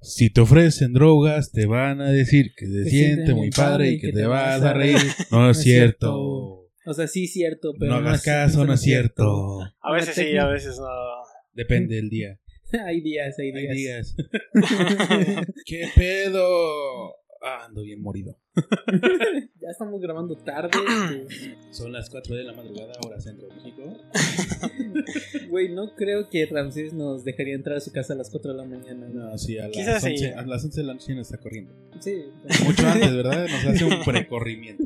Si te ofrecen drogas, te van a decir que se siente muy padre y que te vas a reír. No es cierto. O sea, sí es cierto, pero No hagas caso, no es cierto. A veces sí, a veces no. Depende del día. hay días, hay Hay días. días. ¿Qué pedo? Ah, ando bien morido. ya estamos grabando tarde. pues, Son las 4 de la madrugada, hora centro de México. Güey, no creo que Ramsés nos dejaría entrar a su casa a las 4 de la mañana. No, sí, a las, Quizás sí. 11, a las 11 de la noche nos está corriendo. Sí. Mucho antes, ¿verdad? Nos hace un precorrimiento.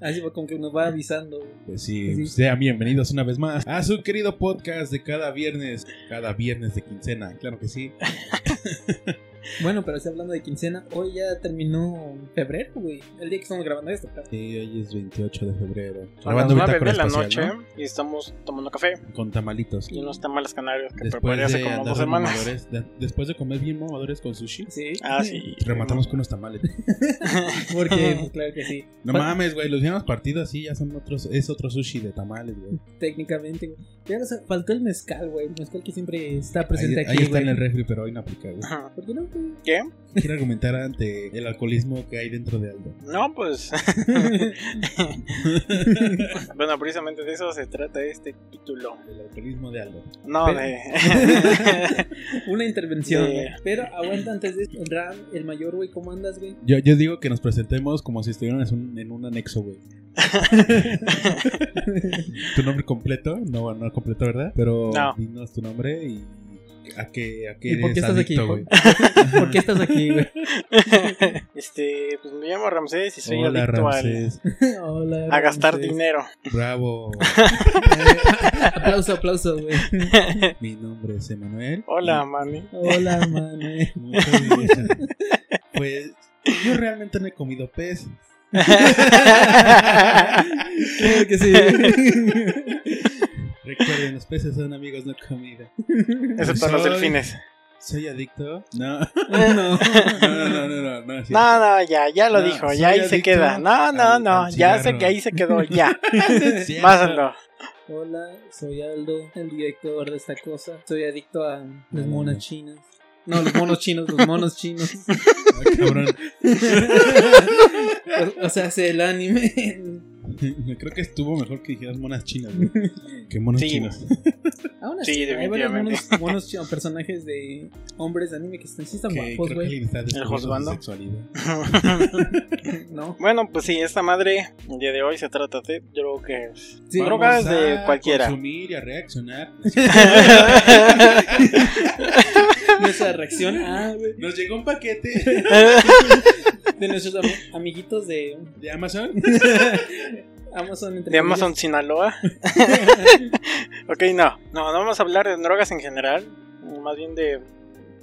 Así va como que nos va avisando. Pues sí, Sí. sean bienvenidos una vez más a su querido podcast de cada viernes, cada viernes de quincena, claro que sí. Bueno, pero si hablando de quincena, hoy ya terminó febrero, güey. El día que estamos grabando esto, claro. Sí, hoy es 28 de febrero. Las Grabando 9 bitácora de la espacial, noche ¿no? y estamos tomando café Con tamalitos. y unos tamales canarios que Después preparé hace de como dos semanas. de- después de comer bien mamadores con sushi, Sí. Ah, sí. rematamos con unos tamales. Porque, pues claro que sí. No mames, güey, los habíamos partido así, ya son otros, es otro sushi de tamales, güey. Técnicamente, güey. Ya no sé, faltó el mezcal, güey. El mezcal que siempre está Ahí, presente ahí aquí, está güey. en el refri, pero hoy no aplica, güey. ¿Por qué no, güey? ¿Qué? Quiero argumentar ante el alcoholismo que hay dentro de algo. No, pues. bueno, precisamente de eso se trata este título. El alcoholismo de algo. No, Pero- de. Una intervención. Pero aguanta antes de esto. Ram, el mayor, güey, ¿cómo andas, güey? Yo, yo digo que nos presentemos como si estuviéramos en un, en un anexo, güey. Tu nombre completo, no, no completo, ¿verdad? Pero No. dinos tu nombre y a qué, a qué ¿Y por qué estás aquí? adicto, ¿Por, güey. por qué estás aquí, güey? este, pues me llamo Ramsés y soy Hola, adicto al- Ramsés. Hola. a gastar Ramsés. dinero. Bravo. aplauso, aplauso, güey. Mi nombre es Emanuel. Hola, mami. Hola, gracias. Pues yo realmente no he comido pez. Claro que sí. Recuerden, los peces son amigos, no comida. Excepto los delfines. ¿Soy adicto? No. no. No, no, no, no, no. no. No, no, ya, ya lo No, dijo, ya ahí se queda. No, no, al- no, al ya sé que ahí se quedó, ya. Pásalo. Hola, soy Aldo, el director de esta cosa. Soy adicto a las No, monas no. chinas. No, los monos chinos, los monos chinos. Ay, cabrón. O, o sea, hace el anime. Creo que estuvo mejor que dijeras monas chinas, güey. Que monos Sí. chinos. Aún Sí, así, hay varios monos, monos chinos, personajes de hombres de anime que están, sí están Que guapos, creo que güey. juzgando. sexualidad. ¿No? bueno, pues sí, esta madre, el día de hoy se trata de drogas. Sí. Drogas Vamos de a cualquiera. consumir y a reaccionar. Nuestra reacción a, güey, Nos llegó un paquete de nuestros am- amiguitos de de Amazon. Amazon. entre De Amazon. Sinaloa. ok, no. No, no vamos a hablar de drogas en general. Más bien de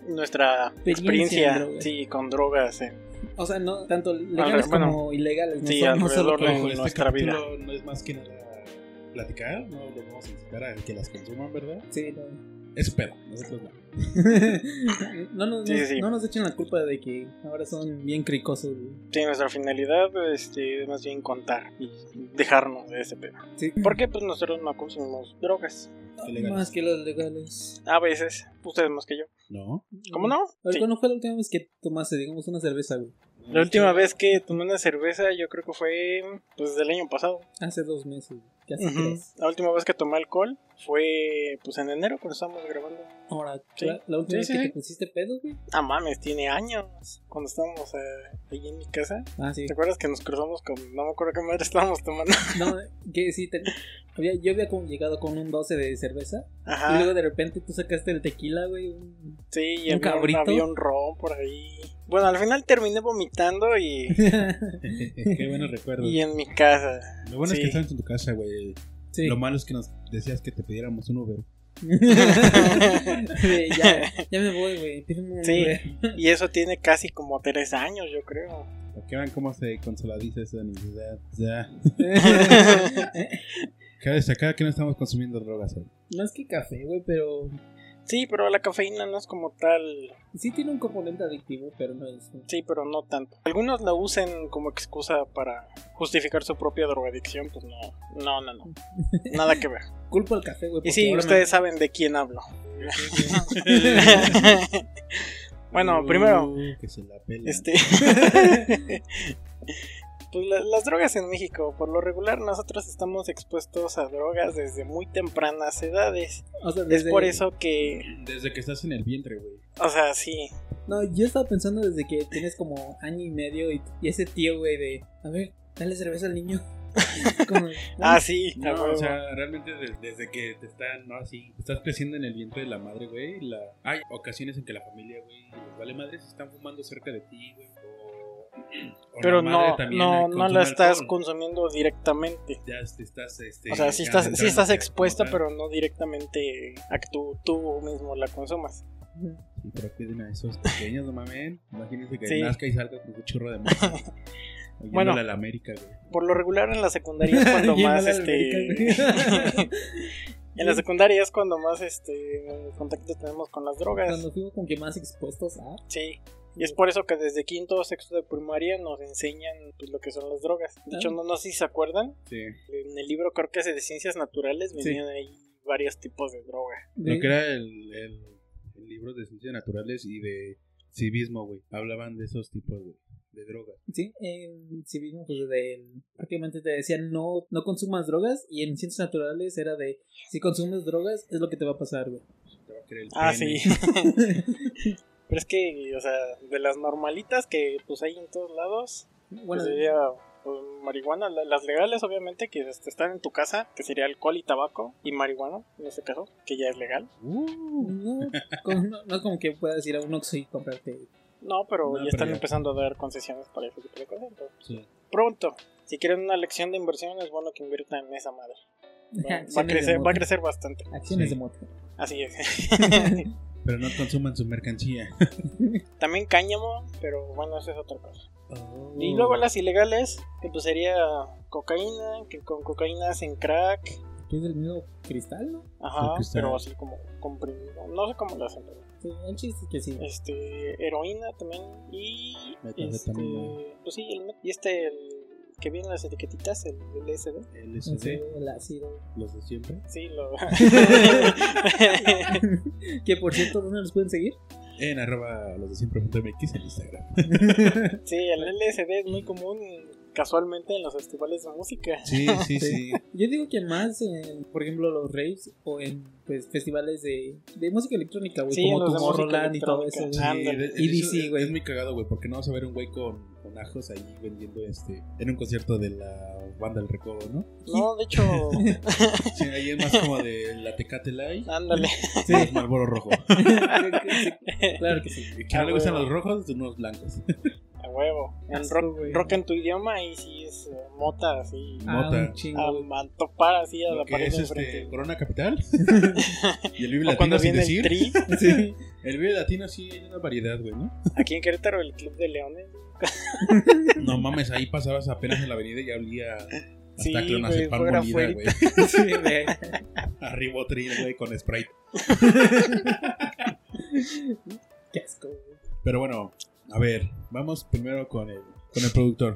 nuestra Experiencia experiencia, sí, con drogas. eh. O sea, no tanto legales bueno, como ilegales. No, sí, son- no solo de- este nuestra capítulo no es más que nada platicar, no lo vamos a incitar a que las consuman, ¿verdad? Sí, no. Es pedo, nosotros no. no, nos, Sí, sí. no nos echen la culpa de que ahora son bien cricosos. güey. Sí, nuestra finalidad este, es más bien contar y dejarnos de ese pedo. Sí. Porque pues nosotros no consumimos drogas. Ilegales. Más que los legales. A veces, ustedes más que yo. No. ¿Cómo no? ¿Cuándo fue la última vez que tomaste, digamos, una cerveza, güey? La última vez que tomé una cerveza yo creo que fue pues del año pasado. Hace dos meses, güey. Casi Ujú. tres. La última vez que tomé alcohol fue pues en enero cuando estábamos grabando. Ahora, Sí. la, la última Sí, vez sí, que sí. te pusiste pedo, güey. Ah, mames, tiene años. Cuando estábamos eh, ahí en mi casa. Ah, sí. ¿Te acuerdas que nos cruzamos con... No me acuerdo qué madre estábamos tomando? No, que sí, te- había, yo había como llegado con un 12 de cerveza. Y luego de repente tú sacaste el tequila, güey. un- Sí, y un había, cabrito. había un ron por ahí. Bueno, al final terminé vomitando y, Qué buenos recuerdos. y en mi casa. Lo bueno es Sí. que estabas en tu casa, güey. sí. Lo malo es que nos decías que te pidiéramos un Uber. Güey, ya, ya me voy, güey. Pídeme un Sí. Y eso tiene casi como tres años, yo creo. Para que vean cómo se consoladiza esa necesidad. Ya. Cabe destacar que no estamos consumiendo drogas hoy. Más que café, güey, pero Sí, pero la cafeína no es como tal. sí tiene un componente adictivo, pero no es. Sí, pero no tanto. Algunos la usen como excusa para justificar su propia drogadicción. Pues no, no, no, no. Nada que ver. Culpo al café, güey. Y sí, ustedes saben de quién hablo. Bueno, primero. Uh, que se la pela. Este. Pues la- las drogas en México, por lo regular, nosotros estamos expuestos a drogas desde muy tempranas edades. O sea, Es desde- por eso que. Desde que estás en el vientre, güey. O sea, sí. No, yo estaba pensando desde que tienes como año y medio y, y ese tío, güey, de. A ver, dale cerveza al niño. Como, Ah, sí. No, o sea, realmente de- desde que te están, no así, estás creciendo en el vientre de la madre, güey. La... Hay ocasiones en que la familia, güey, les vale madres, están fumando cerca de ti, güey. Pero no, no, no consume la estás alcohol. consumiendo directamente. Ya estás, este, O sea, sí estás, sí estás expuesta, pero no directamente a que tú, tú mismo la consumas. Sí, pero cuiden a esos pequeños, no mamen. Imagínense que Sí. nazca y salga con un churro de masa. Bueno. a la América, güey. Por lo regular en la secundaria es cuando más este. En la secundaria es cuando más este contacto tenemos con las drogas. Cuando fuimos como que más expuestos a. Sí. Y es por eso que desde quinto o sexto de primaria nos enseñan pues, lo que son las drogas. De hecho, Ah. no, no sé si se acuerdan. Sí. En el libro creo que es de ciencias naturales venían ahí varios tipos de droga. Lo que era el, el, el libro de ciencias naturales y de civismo, güey. Hablaban de esos tipos de, de drogas. Sí, en civismo, pues de, prácticamente te decían no, no consumas drogas y en ciencias naturales era de si consumes drogas es lo que te va a pasar, güey. Te va a querer el Ah, pene. sí. Pero es que, o sea, de las normalitas que pues hay en todos lados, Bueno, pues sería pues, marihuana, la- las legales obviamente que este, están en tu casa, que sería alcohol y tabaco, y marihuana, en este caso, que ya es legal. Uh, no, con- no, no es como que puedas ir a un Oxxo y comprarte. No, pero No, ya están empezando a dar concesiones para ese tipo de cosas. sí. pronto, si quieren una lección de inversión, es bueno que inviertan en esa madre. Va, va a, crecer, va a crecer bastante. Acciones Sí. de moto. Así es. Pero no consuman su mercancía. También cáñamo, pero bueno, eso es otra cosa. Oh. Y luego las ilegales, que pues sería cocaína, que con cocaína hacen crack, Que es el mismo cristal, ¿no? ajá, pero así como comprimido, no sé cómo lo hacen, pero, Sí, el chiste es que sí. este, heroína también y este, pues sí, el, met- y este, el que viene en las etiquetitas, el LSD, LSD, Ese, el ácido. los de siempre. sí, lo... que por cierto, ¿dónde nos pueden seguir? En arroba los de siempre.mx en Instagram. sí, el LSD es muy común casualmente en los festivales de música. Sí, sí, sí. Yo digo que más en, por ejemplo, los raves o en pues, festivales de, de música electrónica, güey, Sí, como Tomorrowland y todo eso. Sí, hecho, es- güey. Es muy cagado, güey, porque no vas a ver un güey con, con ajos ahí vendiendo este en un concierto de la banda del recodo, ¿no? No, de hecho, Sí, ahí es más como de la Tecate Light ándale. Sí. y Marlboro rojo. claro que sí. ¿Que no le gustan los rojos? Unos blancos. A huevo. En rock, güey. rock en tu idioma, ahí sí es eh, mota, así. Ah, Mota. un chingo. A, a topar así a Lo la pared es de este, enfrente. Corona Capital. y el Vive Latino cuando sin viene decir. el tri, Sí. El Vive Latino sí hay una variedad, güey, ¿no? aquí en Querétaro, el Club de Leones. No mames, ahí pasabas apenas en la avenida y ya olía hasta Sí, güey, clonazepam fuera molida, fuera. güey. Sí, güey. Güey, con Sprite. Qué asco, güey. Pero bueno, a ver, vamos primero con el, con el productor.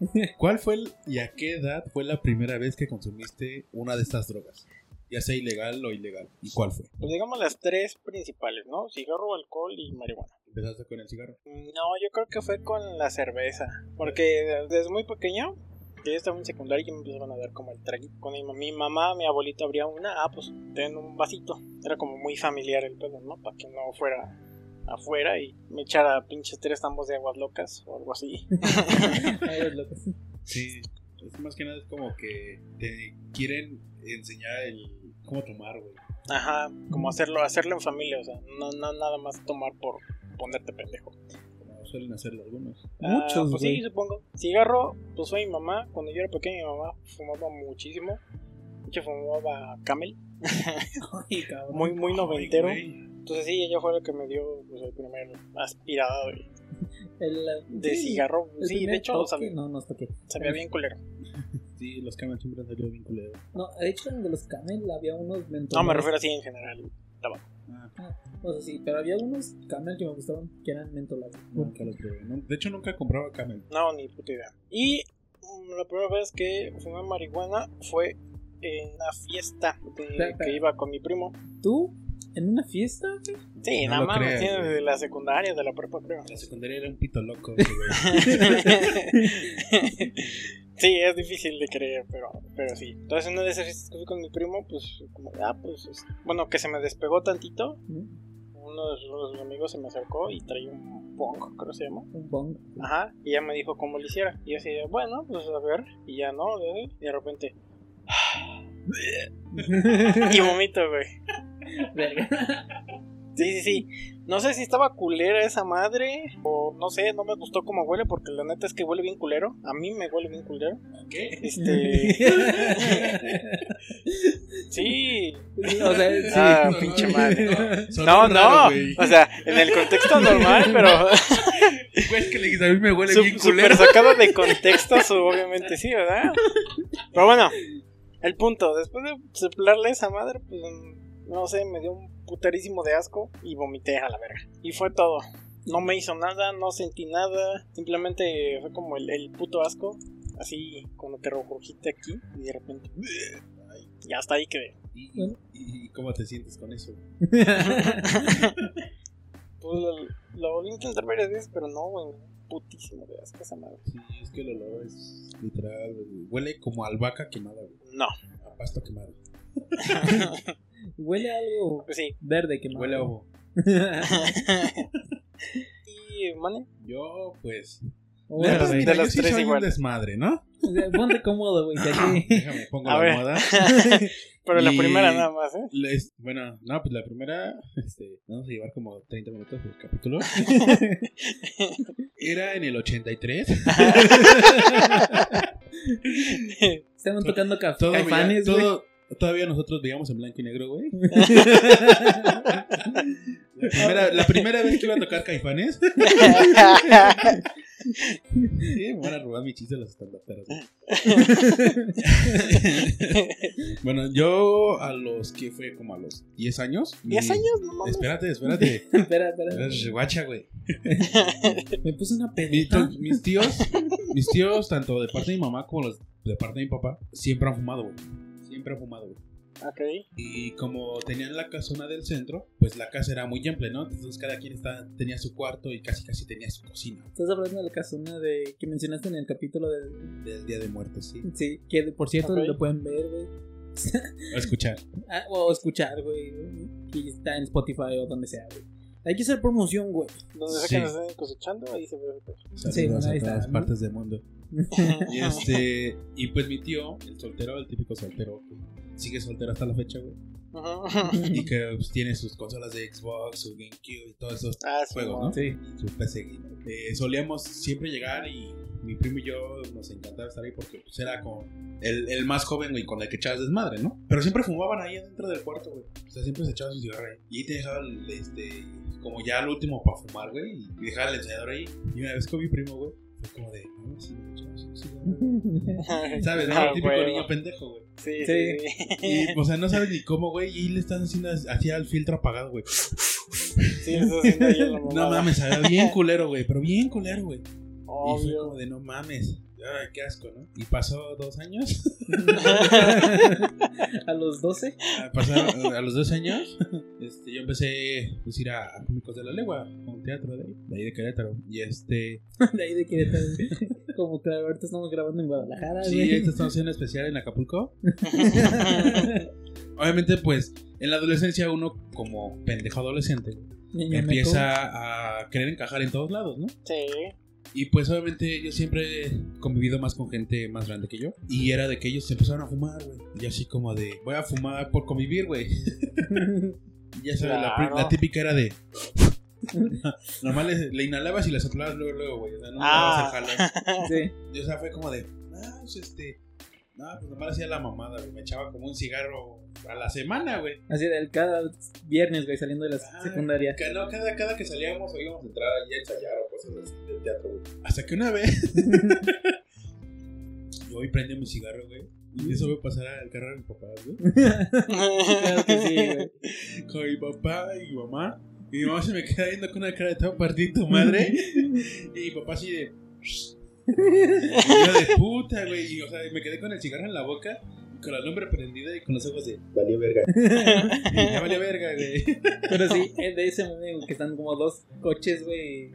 ¿Cuál fue el, y a qué edad fue la primera vez que consumiste una de estas drogas? Ya sea ilegal o ilegal. ¿Y cuál fue? Pues digamos las tres principales, ¿no? Cigarro, alcohol y marihuana. ¿Empezaste con el cigarro? No, yo creo que fue con la cerveza. Porque desde muy pequeño, que yo estaba en secundaria y me empezaron a dar como el traguito. Con mi, mi mamá, mi abuelita abría una, ah, pues ten un vasito. Era como muy familiar el pedo, ¿no? Para que no fuera afuera y me echara pinches tres tambos de aguas locas o algo así. Sí. Es más que nada es como que te quieren enseñar el cómo tomar, güey. Ajá, como hacerlo, hacerlo en familia, o sea, no, no nada más tomar por ponerte pendejo. Como suelen hacerlo algunos. Ah, Muchos, pues güey. sí, supongo. Cigarro, pues fue mi mamá. Cuando yo era pequeño, mi mamá fumaba muchísimo. De hecho, fumaba Camel. Ay. Muy, muy noventero. Ay. Entonces, sí, ella fue la que me dio pues, el primer aspirado de, El, de sí, cigarro. el Sí, de hecho, toque, sabía, no, nos toqué. sabía bien culero. Sí, los camel siempre han salido bien culeros. No, de hecho, en de los Camel había unos mentolados. No, me refiero así en general. Ah, Ah, o sea, sí, pero había unos Camel que me gustaban que eran mentolados. nunca los probé. No, de hecho, nunca compraba camel. No, ni puta idea. Y mm, la primera vez que fumé marihuana fue en una fiesta de- que iba con mi primo. ¿Tú ¿En una fiesta? güey? Sí, No nada más, creas, tiene güey. de la secundaria, de la prepa, creo. La secundaria era un pito loco, güey. sí, es difícil de creer, pero, pero sí. Entonces, en una de esas fiestas que fui con mi primo, pues, como, ah, pues, es- bueno, que se me despegó tantito. Uno de sus amigos se me acercó y traía un pong, creo que se llama. Un bong. Ajá, y ya me dijo cómo lo hiciera. Y yo así, bueno, pues a ver. Y ya no, de- y de repente. y vomito, güey. Verga. Sí, sí, sí. No sé si estaba culera esa madre. O no sé, no me gustó cómo huele. Porque la neta es que huele bien culero. A mí me huele bien culero. ¿Qué? Este. sí. o sea, sí. Ah, No, pinche no, madre. No, no. O sea, en el contexto normal, pero. Güey, es que le a mí me huele bien culero. sacado de contexto, su- obviamente sí, ¿verdad? Pero bueno, el punto, después de soplarle esa madre, pues no sé, me dio un puterísimo de asco y vomité a la verga. Y fue todo. No me hizo nada, no sentí nada, simplemente fue como el, el puto asco, así como que rojita aquí y de repente. Y hasta ahí quedé. ¿Y, y- y cómo te sientes con eso? Pues lo, lo volví a intentar varias veces, pero no, güey. Putísimo de asco esa madre. Sí, es que el olor es literal. Huele como a albahaca quemada, güey. No. A pasto quemado. Huele a algo Pues sí. verde que Huele a ovo. y, mane, Yo, pues. De yo sí tres soy igual. un desmadre, ¿no? Ponte cómodo, güey. aquí- Déjame, pongo A la ver. almohada. pero la Y- primera nada más, ¿eh? Les- bueno, no, pues la primera, este, vamos a llevar como 30 minutos el capítulo. Era en el 83. Estaban tocando ca- Todo, todo, todavía nosotros veíamos en blanco y negro, güey. La primera, la primera vez que iba a tocar caifanes. Sí, me van a robar mi chiste los estandaperos. bueno, yo a los que fue como a los 10 años. ¿10 mi- años? No mames. Espérate, espérate. espera, espera. Guacha, güey. Me puse una pedita. mis tíos, mis tíos, tanto de parte de mi mamá como los de parte de mi papá, siempre han fumado, güey. Siempre han fumado, güey. ok. Y como tenían la casona del centro, pues la casa era muy amplia, ¿no? Entonces cada quien estaba, tenía su cuarto y casi casi tenía su cocina. Estás hablando de la casona de que mencionaste en el capítulo del. Del Día de Muertos, sí. Sí, que por cierto Ok. lo pueden ver, güey. A escuchar. Ah, o escuchar, güey. Que está en Spotify o donde sea, güey. Hay que hacer promoción, güey. Donde sea Sí. que nos estén cosechando, ahí se ve. Saludos Sí, bueno, todas partes del mundo. Y este, y pues mi tío, el soltero, el típico soltero, sigue soltero hasta la fecha, güey. Y que pues, tiene sus consolas de Xbox, su GameCube y todos esos ah, sí, juegos, no. Sí. Su PC. Eh, solíamos siempre llegar y mi primo y yo nos encantaba estar ahí porque pues, era con el, el más joven, güey, con el que echabas desmadre, ¿no? Pero siempre fumaban ahí adentro del cuarto, güey. O sea, siempre se echaban su cigarro ahí. Y ahí te dejaban, este, como ya el último para fumar, güey. Y dejaban el encendedor ahí. Y una vez con mi primo, güey, fue como de, no, sí. ¿Sabes? ¿no? Ah, el típico niño pendejo, güey. Sí, Sí. sí. sí. Y, o sea, no sabes ni cómo, güey. Y le están haciendo así al filtro apagado, güey. Sí, eso sí, no, mames, sabía bien culero, güey. Pero bien culero, güey. Y fue como de no mames. Ay, qué asco, ¿no? Y pasó dos años. a los 12. Ah, Pasaron a los dos años. Este, yo empecé pues, a ir a, a Cómicos de la Legua, un teatro de ahí, de ahí de Querétaro. Y este. De ahí de Querétaro. Como claro, ahorita estamos grabando en Guadalajara, Sí, güey. esta estamos haciendo especial en Acapulco. Obviamente, pues, en la adolescencia uno, como pendejo adolescente, Niño empieza a querer encajar en todos lados, ¿no? Sí. Y pues obviamente yo siempre he convivido más con gente más grande que yo. Y era de que ellos se empezaron a fumar, güey. Y así como de, voy a fumar por convivir, güey. ya sabes, la, pri- Claro. la típica era de... Normal le, le inhalabas y la soplabas luego, luego, güey. O sea, no Ah. el jalón. sí. Y, o sea, fue como de, ah, pues este... No, pues normal hacía la mamada, güey. Me echaba como un cigarro a la semana, güey. Así de cada viernes, güey, saliendo de la Ah, secundaria. Que no, cada, cada que salíamos o íbamos a entrar allí a ensayar o cosas así del teatro, güey. Hasta que una vez yo hoy prendí mi cigarro, güey. Y eso voy a pasar al carro de mi papá, güey. claro que sí, güey. Con mi papá y mi mamá. Y mi mamá se me queda viendo con una cara de partir tu madre. Y mi papá así de. Yo de puta, güey. Y o sea, me quedé con el cigarro en la boca. Con la lumbre prendida y con los ojos de. Valió verga. Ya valió verga, güey. Pero sí, es de ese güey, que están como dos coches, güey,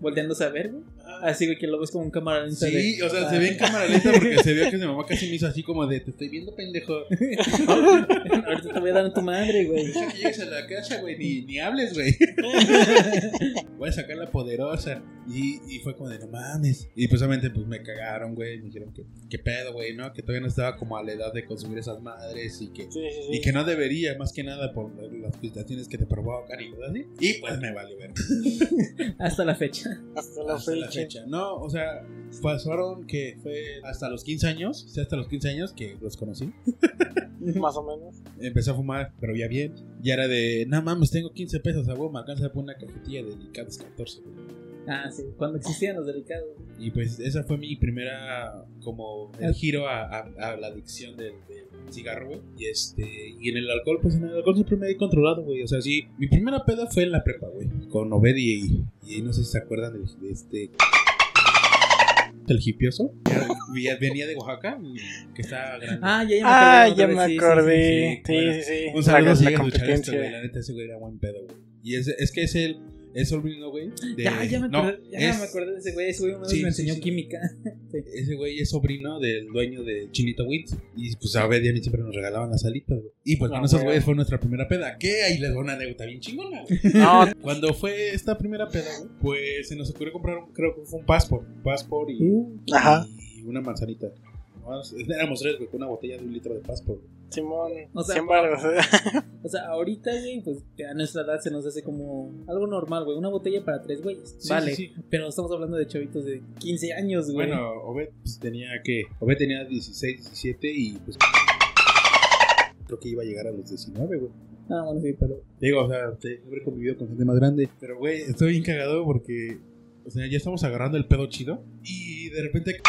volteándose a ver, güey. Así, güey, que lo ves como un cámara lenta de- Sí, o sea, Ah. se ve en cámara lenta porque se vio que mi mamá casi me hizo así como de: Te estoy viendo, pendejo. Ahorita te voy a dar a tu madre, güey. Que llegues a la casa, güey, ni, ni hables, güey. Voy a sacar la poderosa. Y, y fue como de, no mames. Y pues obviamente pues me cagaron, güey. Me dijeron que, qué pedo, güey, ¿no? Que todavía no estaba como a la edad de consumir esas madres y que, Sí, sí, sí. y que no debería, más que nada por las frustraciones que te provocan y cosas así. Y pues me vale ver. Hasta la fecha. Hasta la Hasta la fecha. fecha. No, o sea, pasaron que fue hasta los 15 años. Sí, hasta los 15 años que los conocí. Más o menos. Empecé a fumar, pero ya bien. Ya era de, no mames, tengo 15 pesos, a huevo, me alcanza por una cajetilla de delicados 14. güey". Ah, sí, cuando existían los delicados. Y pues esa fue mi primera, como, el giro a, a- a la adicción del, del cigarro, güey. Y este, y en el alcohol, pues en el alcohol siempre me he controlado, güey. O sea, sí, mi primera peda fue en la prepa, güey. Con Obed y, y no sé si se acuerdan de, de este... El hipioso. Venía- Venía de Oaxaca, que está grande. Ah, ya, ya me Ah, acordé. ya me vez, sí, sí, acordé. sí, Sí, bueno. sí, sí. Un saludo La- si a esto, güey. La neta, ese güey era buen pedo, güey. Y es, es que es el. Es sobrino, güey. de- Ya, ya me no, acordé, ya es- me acordé de ese güey. Ese güey una vez Sí, me enseñó sí. química. Ese güey es sobrino del dueño de Chinito Wins. Y pues a ver, y a mí siempre nos regalaban las alitas, güey. Y pues con Ah, esos güey. güeyes fue nuestra primera peda. ¿Qué? Ahí les doy una anécdota bien chingona, güey. No, Cuando fue esta primera peda, güey, pues se nos ocurrió comprar, un, creo que fue un passport. Un passport y, Ajá. y una manzanita. No, Éramos tres, güey, con una botella de un litro de passport. güey. Simón. O sea, sin embargo, O sea, ahorita, güey, pues a nuestra edad se nos hace como algo normal, güey. Una botella para tres güeyes. Sí, vale. sí, sí. Pero estamos hablando de chavitos de 15 años, güey. Bueno, Obed pues, tenía que. Obed tenía 16, 17 y pues. Creo que iba a llegar a los 19, güey. Ah, bueno, sí, pero. Digo, o sea, te- habré convivido con gente más grande. Pero, güey, estoy bien cagado porque. O sea, ya estamos agarrando el pedo chido. Y de repente.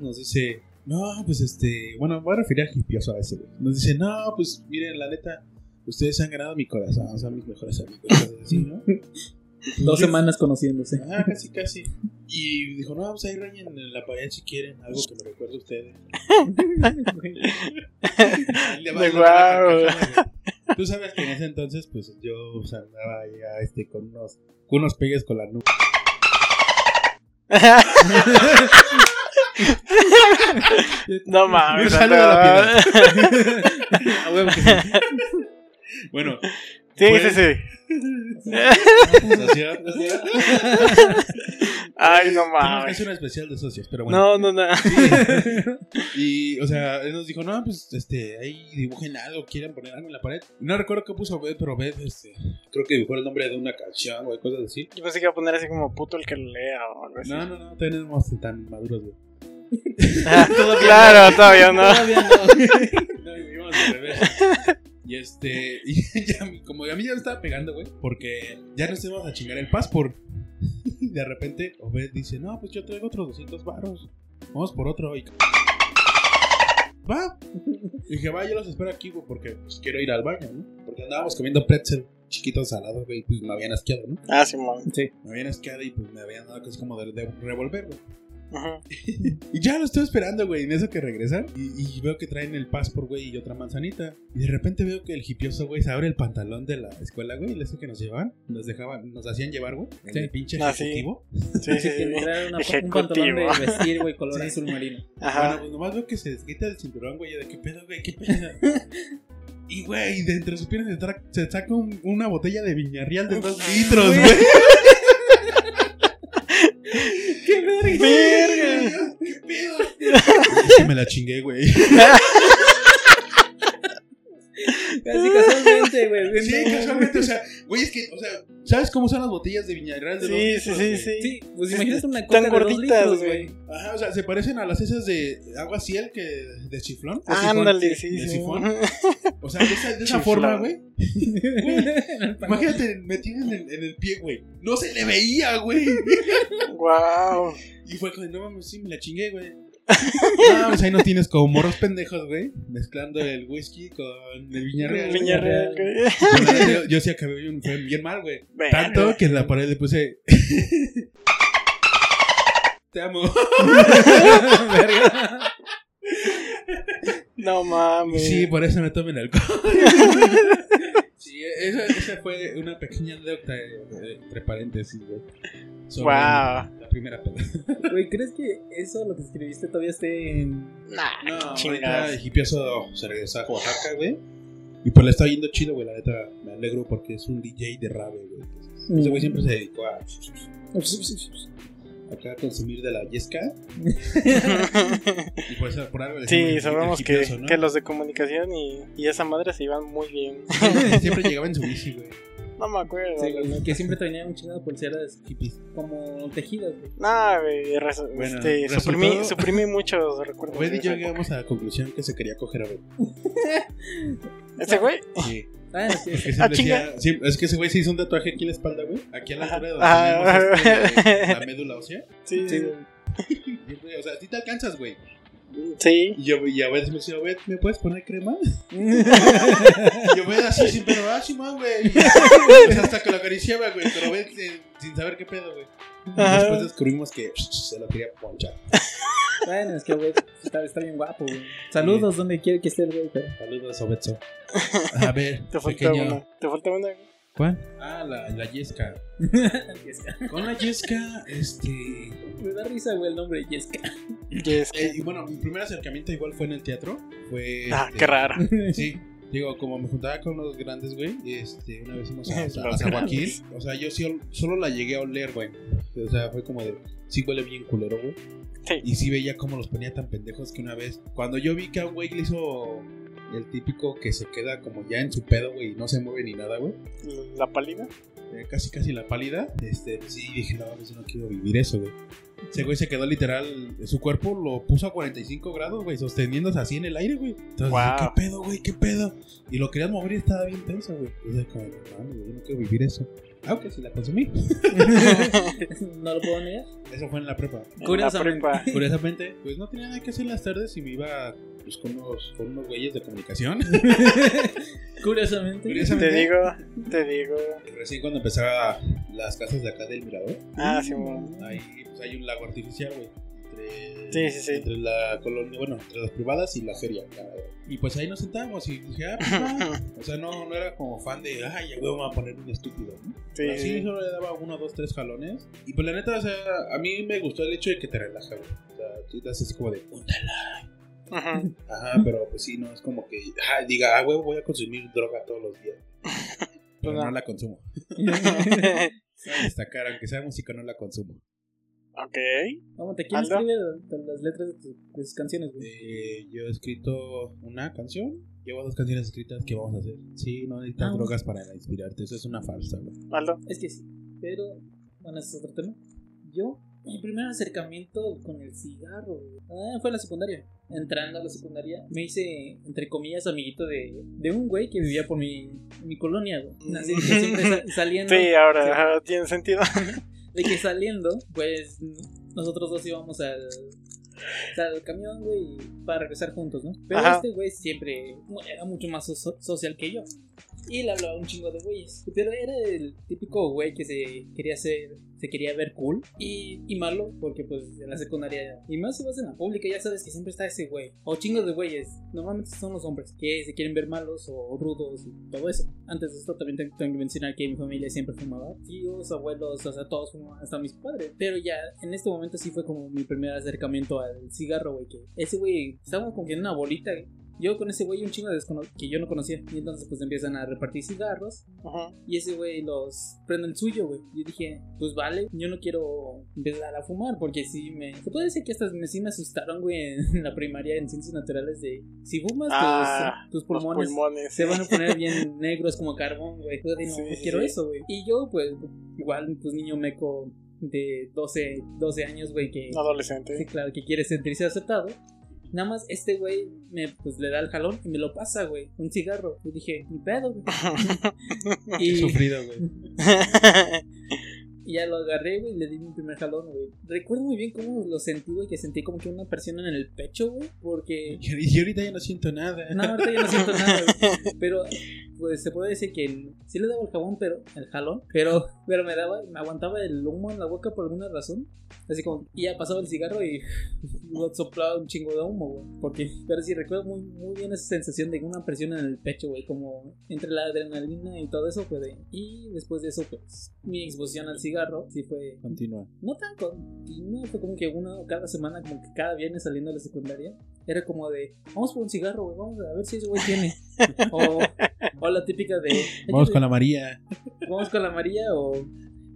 Nos dice. No, pues este. Bueno, voy a referir a hipioso a ese, güey. Nos dice, no, pues miren, la neta. Ustedes han ganado mi corazón, son mis mejores amigos. así, ¿no? Pues, Dos yo- semanas conociéndose. Ah, casi, casi. Y dijo, no, pues ahí rayen en la pared si quieren, algo que me recuerde a ustedes. Le va la güey. Tú sabes que en ese entonces, pues yo o sea, andaba ya este, con, unos, con unos pegues con la nuca. no mames. De la. A huevo que sí. Bueno, Sí, Pues- sí, sí. sociedad. Ay, no mames. hacer un especial de socios, pero bueno. No, no, no. Y, o sea, él nos dijo, no, pues, este, ahí dibujen algo, quieren poner algo en la pared. No recuerdo qué puso Obed, pero Obed, este, creo que dibujó el nombre de una canción o cosas así. Yo pensé que iba a poner así como puto el que lo lea o algo así. No, no, no, todavía no tan maduros, güey. Claro, todavía no. Todavía no. No, íbamos al revés. Y este, y ya, como a mí ya me estaba pegando, güey, porque ya nos íbamos a chingar el passport. Y de repente, Obed dice, no, pues yo traigo otros 200 baros. Vamos por otro. Y... Va. Y dije, va, yo los espero aquí, güey, porque pues, quiero ir al baño, ¿no? Porque andábamos comiendo pretzel chiquitos salados, güey, y pues me habían asqueado, ¿no? Ah, Simón. Sí. Me habían asqueado y pues me habían dado cosas como de, de revolver, güey. Y ya lo estoy esperando, güey, en eso que regresan. Y, y veo que traen el passport, güey, y otra manzanita. Y de repente veo que el hipioso, güey, se abre el pantalón de la escuela, güey, y le hace que nos llevaban. Nos dejaban, nos hacían llevar, güey. Sí. el pinche Ah, ejecutivo. Sí, sí, Sí, una- un pantalón de vestir, güey, color Sí. azul marino. Bueno, Ajá. pues nomás veo que se desquita el cinturón, güey, de qué pedo, güey, qué pedo. Y, güey, de entre sus piernas se, saca un- una botella de viñarreal de dos litros, Güey. güey. ¡Qué! Verga. Que me la chingué, güey. Casi casualmente, güey. Sí, casualmente, o sea, güey, es que, o sea, ¿sabes cómo son las botellas de viñarreal de dos Sí, sí, litros, sí, güey? sí. Sí, pues imagínate una coca Tan de gorditas, güey. Ajá, o sea, se parecen a las esas de agua ciel que de chiflón. de sifón, Ándale, de sí, sí. sifón. O sea, de esa, de forma, güey. Imagínate metido en el, en el pie, güey. No se le veía, güey. Wow. Y fue como, no mames, sí, me la chingué, güey. No, pues ahí no tienes como morros pendejos, güey. Mezclando el whisky con el viñarreal. Viñarreal, güey. Yo, yo, sí acabé bien, bien mal, güey. Tanto que en la pared le puse. Te amo. Verga. No mames. Sí, por eso no tomen alcohol. Sí, esa, esa fue una pequeña anécdota eh, entre paréntesis, güey. Sobre Wow. La primera peda. Güey, ¿crees que eso, lo que escribiste, todavía esté en. Nah, No, ahorita chingados. el hipioso se regresó a Oaxaca, güey. Y pues le está yendo chido, güey. La neta, me alegro porque es un DJ de rave, güey. Entonces, Ese güey siempre se dedicó a acá a consumir de la yesca. Y por eso, por algo Sí, sabemos que, que los de comunicación y, y esa madre se iban muy bien. Siempre llegaba en su bici, güey. No me acuerdo. Sí, güey, que siempre tenía un chingo de pulseras Hippies. como tejidas, güey. No, güey, res- Bueno, este, resultó- suprimí, suprimí muchos recuerdos. Güey, de y yo llegamos a la conclusión que se quería coger a ver. época. ¿Ese güey? Sí. Ah. Es que, Ah, decía- sí, es que ese güey se hizo un tatuaje aquí en la espalda, güey. Aquí a la altura de donde Ah. este, la médula ósea. Sí, Sí, güey. O sea, si te alcanzas, güey. Sí. Y yo y a veces me decía, güey, ¿me puedes poner crema? Yo, güey, así sin pedo, ah, sí, man, güey. Pues, hasta que lo acariciaba, güey, pero güey, sin, sin saber qué pedo, güey. Después descubrimos que psh, se lo quería ponchar. Bueno, es que, güey, está, está bien guapo, güey. Saludos donde quiera que esté el güey, pero. Saludos, Obetso. A ver, Te falta pequeño. una. Te falta una. ¿Cuál? Ah, la, la Yesca. Con la Yesca, este. Me da risa, güey, el nombre Jessica. Yes. Eh, y bueno, mi primer acercamiento igual fue en el teatro. Fue. Ah, este, qué raro. Sí. Digo, como me juntaba con los grandes, güey, este, una vez fuimos a, a, a. O sea, yo sí, solo la llegué a oler, güey. O sea, fue como de, sí huele bien culero, güey. Sí. Y sí veía cómo los ponía tan pendejos que una vez, cuando yo vi que a un güey le hizo el típico que se queda como ya en su pedo, güey, y no se mueve ni nada, güey. La pálida. eh, casi casi la pálida, este, pues sí, dije, no, yo no quiero vivir eso, güey. Ese güey se quedó literal, su cuerpo lo puso a 45 grados, güey, sosteniéndose así en el aire, güey. Entonces, Wow. ¿qué pedo, güey? ¿Qué pedo? Y lo querías mover y estaba bien tenso, güey. Entonces, como, no, güey, yo no quiero vivir eso. Ah, ok, sí la consumí. no lo puedo negar. Eso fue en la prepa. La Curiosamente. prepa. Curiosamente, pues no tenía nada que hacer en las tardes y me iba pues, con, unos, con unos güeyes de comunicación. Curiosamente. Curiosamente, Te digo, te digo. Recién cuando empezaba las casas de acá del Mirador, Ah, sí, bueno. ahí pues, hay un lago artificial, güey. Entre, Sí, sí, sí. entre la colonia, bueno, entre las privadas y la feria. Y pues ahí nos sentábamos y dije, ah, pues. O sea, no, no era como fan de, ay, ya voy a poner un estúpido, ¿no? Sí, Pero sí, sí. solo le daba uno, dos, tres jalones. Y pues la neta, o sea, a mí me gustó el hecho de que te relaja, güey. O sea, tú te haces como de, "Úndala". Ujú. Ajá, pero pues sí, no es como que, ah, diga, ah, güey, voy a consumir droga todos los días. Pero no. no la consumo. Destacar, aunque sea música, no la consumo. Ok. Vamos, ¿te quién escribe las letras de, tu- de sus canciones, güey? Eh, yo he escrito una canción. Llevo dos canciones escritas que vamos a hacer. Sí, no necesitas Ah. drogas para inspirarte. Eso es una falsa, güey. Aldo. Es que sí, pero bueno, ese es otro tema. Yo, mi primer acercamiento con el cigarro güey, ah, fue en la secundaria. Entrando a la secundaria, me hice, entre comillas, amiguito de, de un güey que vivía por mi, mi colonia, güey. Así que siempre sa- saliendo, Sí, ahora Sí. tiene sentido. de que saliendo, pues nosotros dos íbamos al, al camión, güey, para regresar juntos, ¿no? Pero Ajá. este güey siempre era mucho más so- social que yo. Y le hablaba un chingo de güeyes. Pero era el típico güey que se quería hacer, se quería ver cool y, y malo, porque pues en la secundaria, y más si vas en la pública, ya sabes que siempre está ese güey. O chingos de güeyes, normalmente son los hombres, que se quieren ver malos o rudos y todo eso. Antes de esto también tengo que mencionar que mi familia siempre fumaba. Tíos, abuelos, o sea, todos fumaban, hasta mis padres. Pero ya en este momento sí fue como mi primer acercamiento al cigarro, güey. Que ese güey estaba como que en una bolita. Yo con ese güey un chingo de que yo no conocía. Y entonces pues empiezan a repartir cigarros. Ujú. Y ese güey los prende el suyo, güey. Yo dije, pues vale, yo no quiero empezar a fumar porque sí me... Se puede decir que hasta me, sí me asustaron, güey, en la primaria en ciencias naturales de... Si fumas, Ah, tus, tus pulmones pulmones. se van a poner bien negros como carbón, güey. Yo no, Sí, no quiero sí. eso, güey. Y yo, pues, igual, pues, niño meco de 12, 12 años, güey, que... Adolescente. Sí, claro, que quiere sentirse aceptado. Nada más este güey me pues le da el jalón y me lo pasa, güey. Un cigarro. Y dije, ni pedo, güey. He y, sufrido, güey. Y ya lo agarré, güey, y le di mi primer jalón, güey. Recuerdo muy bien cómo lo sentí, güey, que sentí como que una presión en el pecho, güey. Porque Y ahorita ya no siento nada. No, ahorita ya no siento nada, güey. Pero pues se puede decir que sí le daba el jabón, pero el jalón, pero, pero me daba, me aguantaba el humo en la boca por alguna razón. Así como, y ya pasaba el cigarro y soplaba un chingo de humo, güey. Porque, pero sí recuerdo muy, muy bien esa sensación de una presión en el pecho, güey, como entre la adrenalina y todo eso, pues. de- y después de eso, pues, mi exposición al cigarro sí fue Continúa. no tan continuo, fue como que uno cada semana, como que cada viernes saliendo de la secundaria, era como de, vamos por un cigarro, güey, vamos a ver si ese güey tiene. O, o la típica de, Vamos con la María. vamos con la María o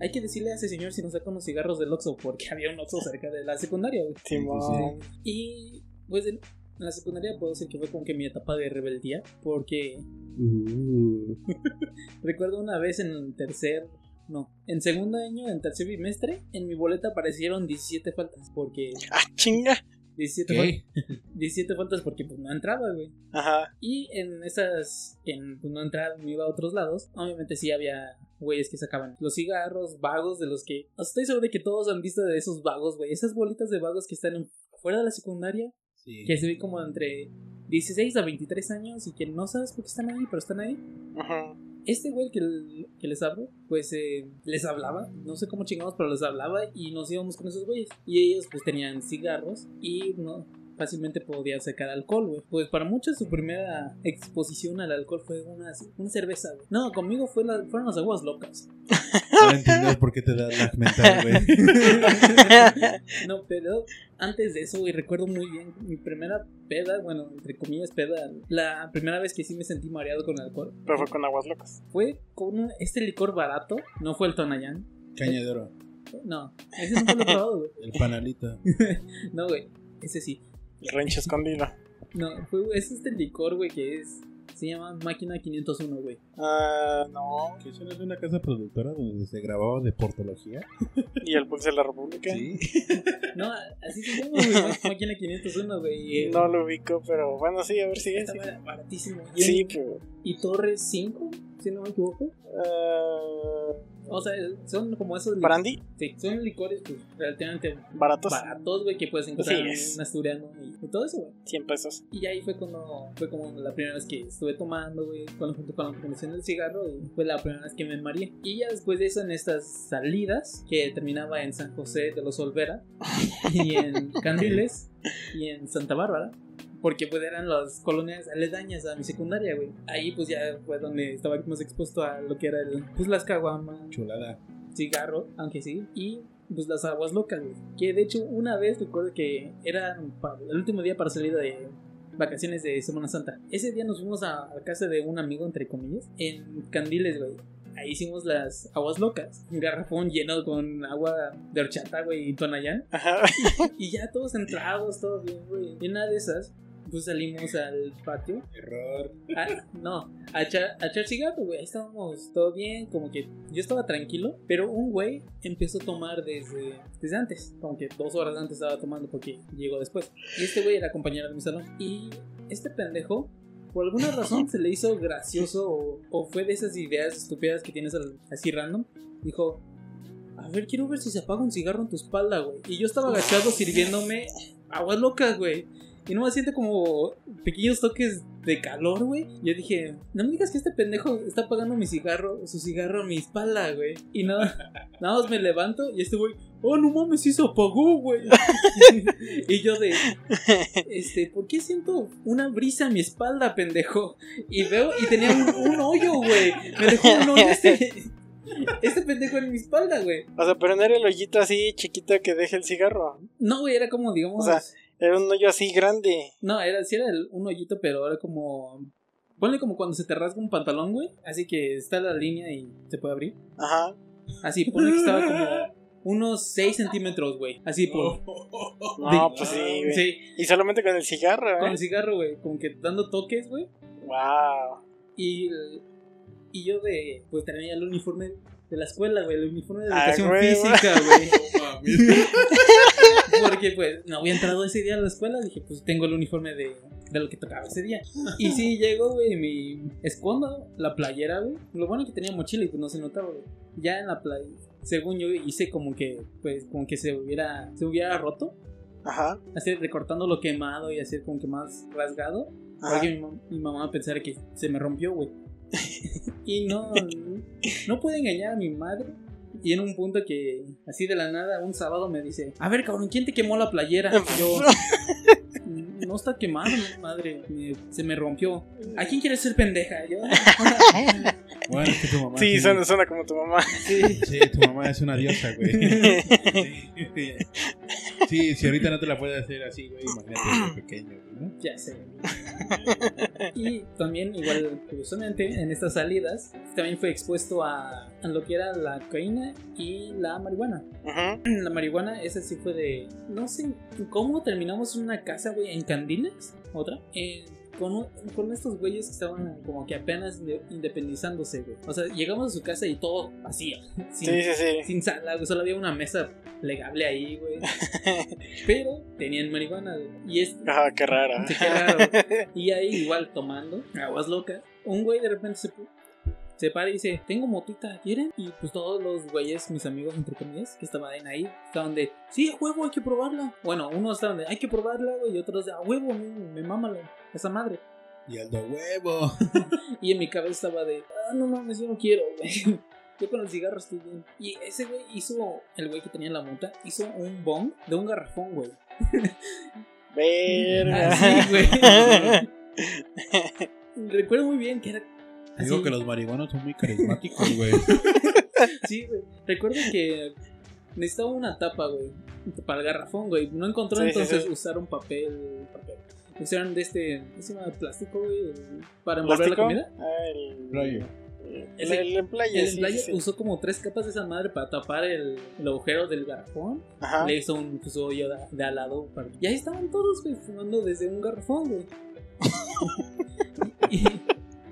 hay que decirle a ese señor si nos saca unos cigarros del Oxxo, porque había un Oxxo cerca de la secundaria. Simón. Y pues en, en la secundaria puedo decir que fue como que mi etapa de rebeldía, porque Uh. recuerdo una vez en el tercer... No, en segundo año, en tercer bimestre, en mi boleta aparecieron 17 faltas, porque Ah, chinga. 17, ¿Qué? fal- 17 faltas porque pues no entraba, güey. Ajá. Y en esas, en pues, no entraba, me iba a otros lados, obviamente sí había güeyes que sacaban los cigarros, vagos de los que... Estoy seguro de que todos han visto de esos vagos, güey. Esas bolitas de vagos que están en- fuera de la secundaria, Sí. que se ven como entre 16 a 23 años y que no sabes por qué están ahí, pero están ahí. Ajá. Este güey que, que les hablo, pues eh, les hablaba, no sé cómo chingamos, pero les hablaba y nos íbamos con esos güeyes. Y ellos pues tenían cigarros y no fácilmente podían sacar alcohol, güey. Pues para muchos su primera exposición al alcohol fue una, una cerveza, güey. No, conmigo fue la- fueron las aguas locas. Ahora por qué te da la mental, güey. No, pero antes de eso, güey, recuerdo muy bien mi primera peda, bueno, entre comillas peda, la primera vez que sí me sentí mareado con alcohol Pero fue con aguas locas. fue con este licor barato, no fue el Tonayán. Caña de oro. No, ese nunca lo he probado, güey. El panalito. No, güey, ese sí. El rancho escondido. No, fue, es este licor, güey, que es. Se llama Máquina 501, güey. Ah, no. ¿Que eso no es de una casa productora donde se grababa de portología? Y el Pulse de la República. Sí. No, así se llama, güey. Má- Máquina 501, güey. No lo ubico, pero bueno, sí, a ver si es. Estaba baratísimo. Sí, pero. y Torres 5, si no me equivoco. ah, O sea, son como esos. Brandy, Sí, son licores, pues, relativamente baratos, baratos, güey, que puedes encontrar Sí, en asturiano y, y todo eso, güey. 100 pesos. Y ahí fue cuando fue como la primera vez que estuve tomando, güey, junto con la promoción del cigarro y fue la primera vez que me mareé. Y ya después de eso en estas salidas que terminaba en San José de los Olvera y en Candiles y en Santa Bárbara. Porque pues eran las colonias aledañas a mi secundaria, güey. Ahí pues ya fue donde estaba más expuesto a lo que era el, pues las caguamas, Chulada. cigarro, aunque sí, y pues las aguas locas, güey. Que de hecho una vez recuerdo que era el último día para salir de vacaciones de Semana Santa. Ese día nos fuimos a, a casa de un amigo, entre comillas, en Candiles, güey. Ahí hicimos las aguas locas. Un garrafón lleno con agua de horchata, güey, y tonayán. Ajá. Y ya todos entrados, todo bien, güey. Y una de esas, pues salimos al patio Error. Ah, no, a echar, a echar cigarro, güey. Estábamos todo bien, como que yo estaba tranquilo, pero un güey empezó a tomar desde, desde antes, como que dos horas antes estaba tomando porque llegó después. Y este güey era compañero de mi salón. Y este pendejo, por alguna razón, se le hizo gracioso o, o fue de esas ideas estúpidas que tienes así random. Dijo, a ver, quiero ver si se apaga un cigarro en tu espalda, güey. Y yo estaba agachado sirviéndome aguas locas, güey. Y no me siente como pequeños toques de calor, güey. Yo dije, no me digas que este pendejo está apagando mi cigarro, su cigarro a mi espalda, güey. Y nada, nada más me levanto y este güey, oh, no mames, sí se apagó, güey. y yo de, este, ¿por qué siento una brisa en mi espalda, pendejo? Y veo, y tenía un, un hoyo, güey. Me dejó un hoyo este, este pendejo en mi espalda, güey. O sea, pero no era el hoyito así chiquito que deja el cigarro. No, güey, era como, digamos... O sea, Era un hoyo así grande. No, era, sí era el- un hoyito, pero era como. Ponle como cuando se te rasga un pantalón, güey. Así que está la línea y se puede abrir. Ajá. Así, ponle que estaba como unos 6 centímetros, güey. Así por. No, pues sí, güey. Sí, Y solamente con el cigarro, con ¿eh? el cigarro, güey. Como que dando toques, güey. Wow. Y, y yo de. Pues tenía el uniforme de la escuela, güey. El uniforme de Ah, educación güey, física, güey. Porque pues no había entrado ese día a la escuela, dije, pues tengo el uniforme de, de lo que tocaba ese día. Y sí, llego, güey, mi escondo la playera, güey. Lo bueno es que tenía mochila y pues no se notaba, güey. Ya en la playa, según yo hice como que, pues, como que se hubiera, se hubiera roto. Ajá. Así recortando lo quemado y así como que más rasgado. Ajá. Para que mi, mi mamá pensara que se me rompió, güey. y no, no pude engañar a mi madre. Y en un punto que, así de la nada, un sábado me dice: A ver, cabrón, ¿quién te quemó la playera? Y yo, no está quemado, madre. me- se me rompió. ¿A quién quieres ser pendeja? Yo, Bueno, es que tu mamá. Sí, suena, suena como tu mamá. sí. Sí, tu mamá es una diosa, güey. Sí. Sí, si ahorita no te la puedes hacer así, güey, imagínate de pequeño, ¿no? Ya sé. Y también, igual, curiosamente, en estas salidas, también fue expuesto a, a lo que era la cocaína y la marihuana. La marihuana, esa sí fue de. No sé cómo terminamos en una casa, güey, en Candiles, otra. eh, con, un- con estos güeyes que estaban como que apenas de- independizándose, güey. O sea, llegamos a su casa y todo vacío. Sin, Sí, sí, sí. sin sala, güey. Solo había una mesa plegable ahí, güey. Pero tenían marihuana, güey. Y es. Ah, qué rara. Sí, qué raro. Y ahí, igual tomando, aguas locas, un güey de repente se, se para y dice: Tengo motita, ¿quieren? Y pues todos los güeyes, mis amigos, entre comillas, que estaban ahí, estaban de: Sí, a huevo, hay que probarla. Bueno, unos estaban de: Hay que probarla, güey, y otros de: A huevo, me, me esa madre. Y al de huevo. Y en mi cabeza estaba de: Ah, no mames, yo no quiero, güey. Yo con el cigarro estoy bien. Y ese güey hizo, el güey que tenía la mota, hizo un bong de un garrafón, güey. Verga. Así, güey. Recuerdo muy bien que era. Digo así. que los marihuanos son muy carismáticos, güey. Sí, güey. Recuerdo que necesitaba una tapa, güey. Para el garrafón, güey. No encontró, Sí, sí, entonces sí. usaron papel. papel. Usaron de este. ¿Cómo se llama? Plástico, güey. Para envolver la comida. Ah, el, Rayo. el, el emplaye, El sí, emplaye sí, sí. usó como tres capas de esa madre para tapar el, el agujero del garrafón. Ajá. Le hizo un pues, hoyo de, de al lado. para- Y ahí estaban todos, güey, fumando desde un garrafón, güey. y,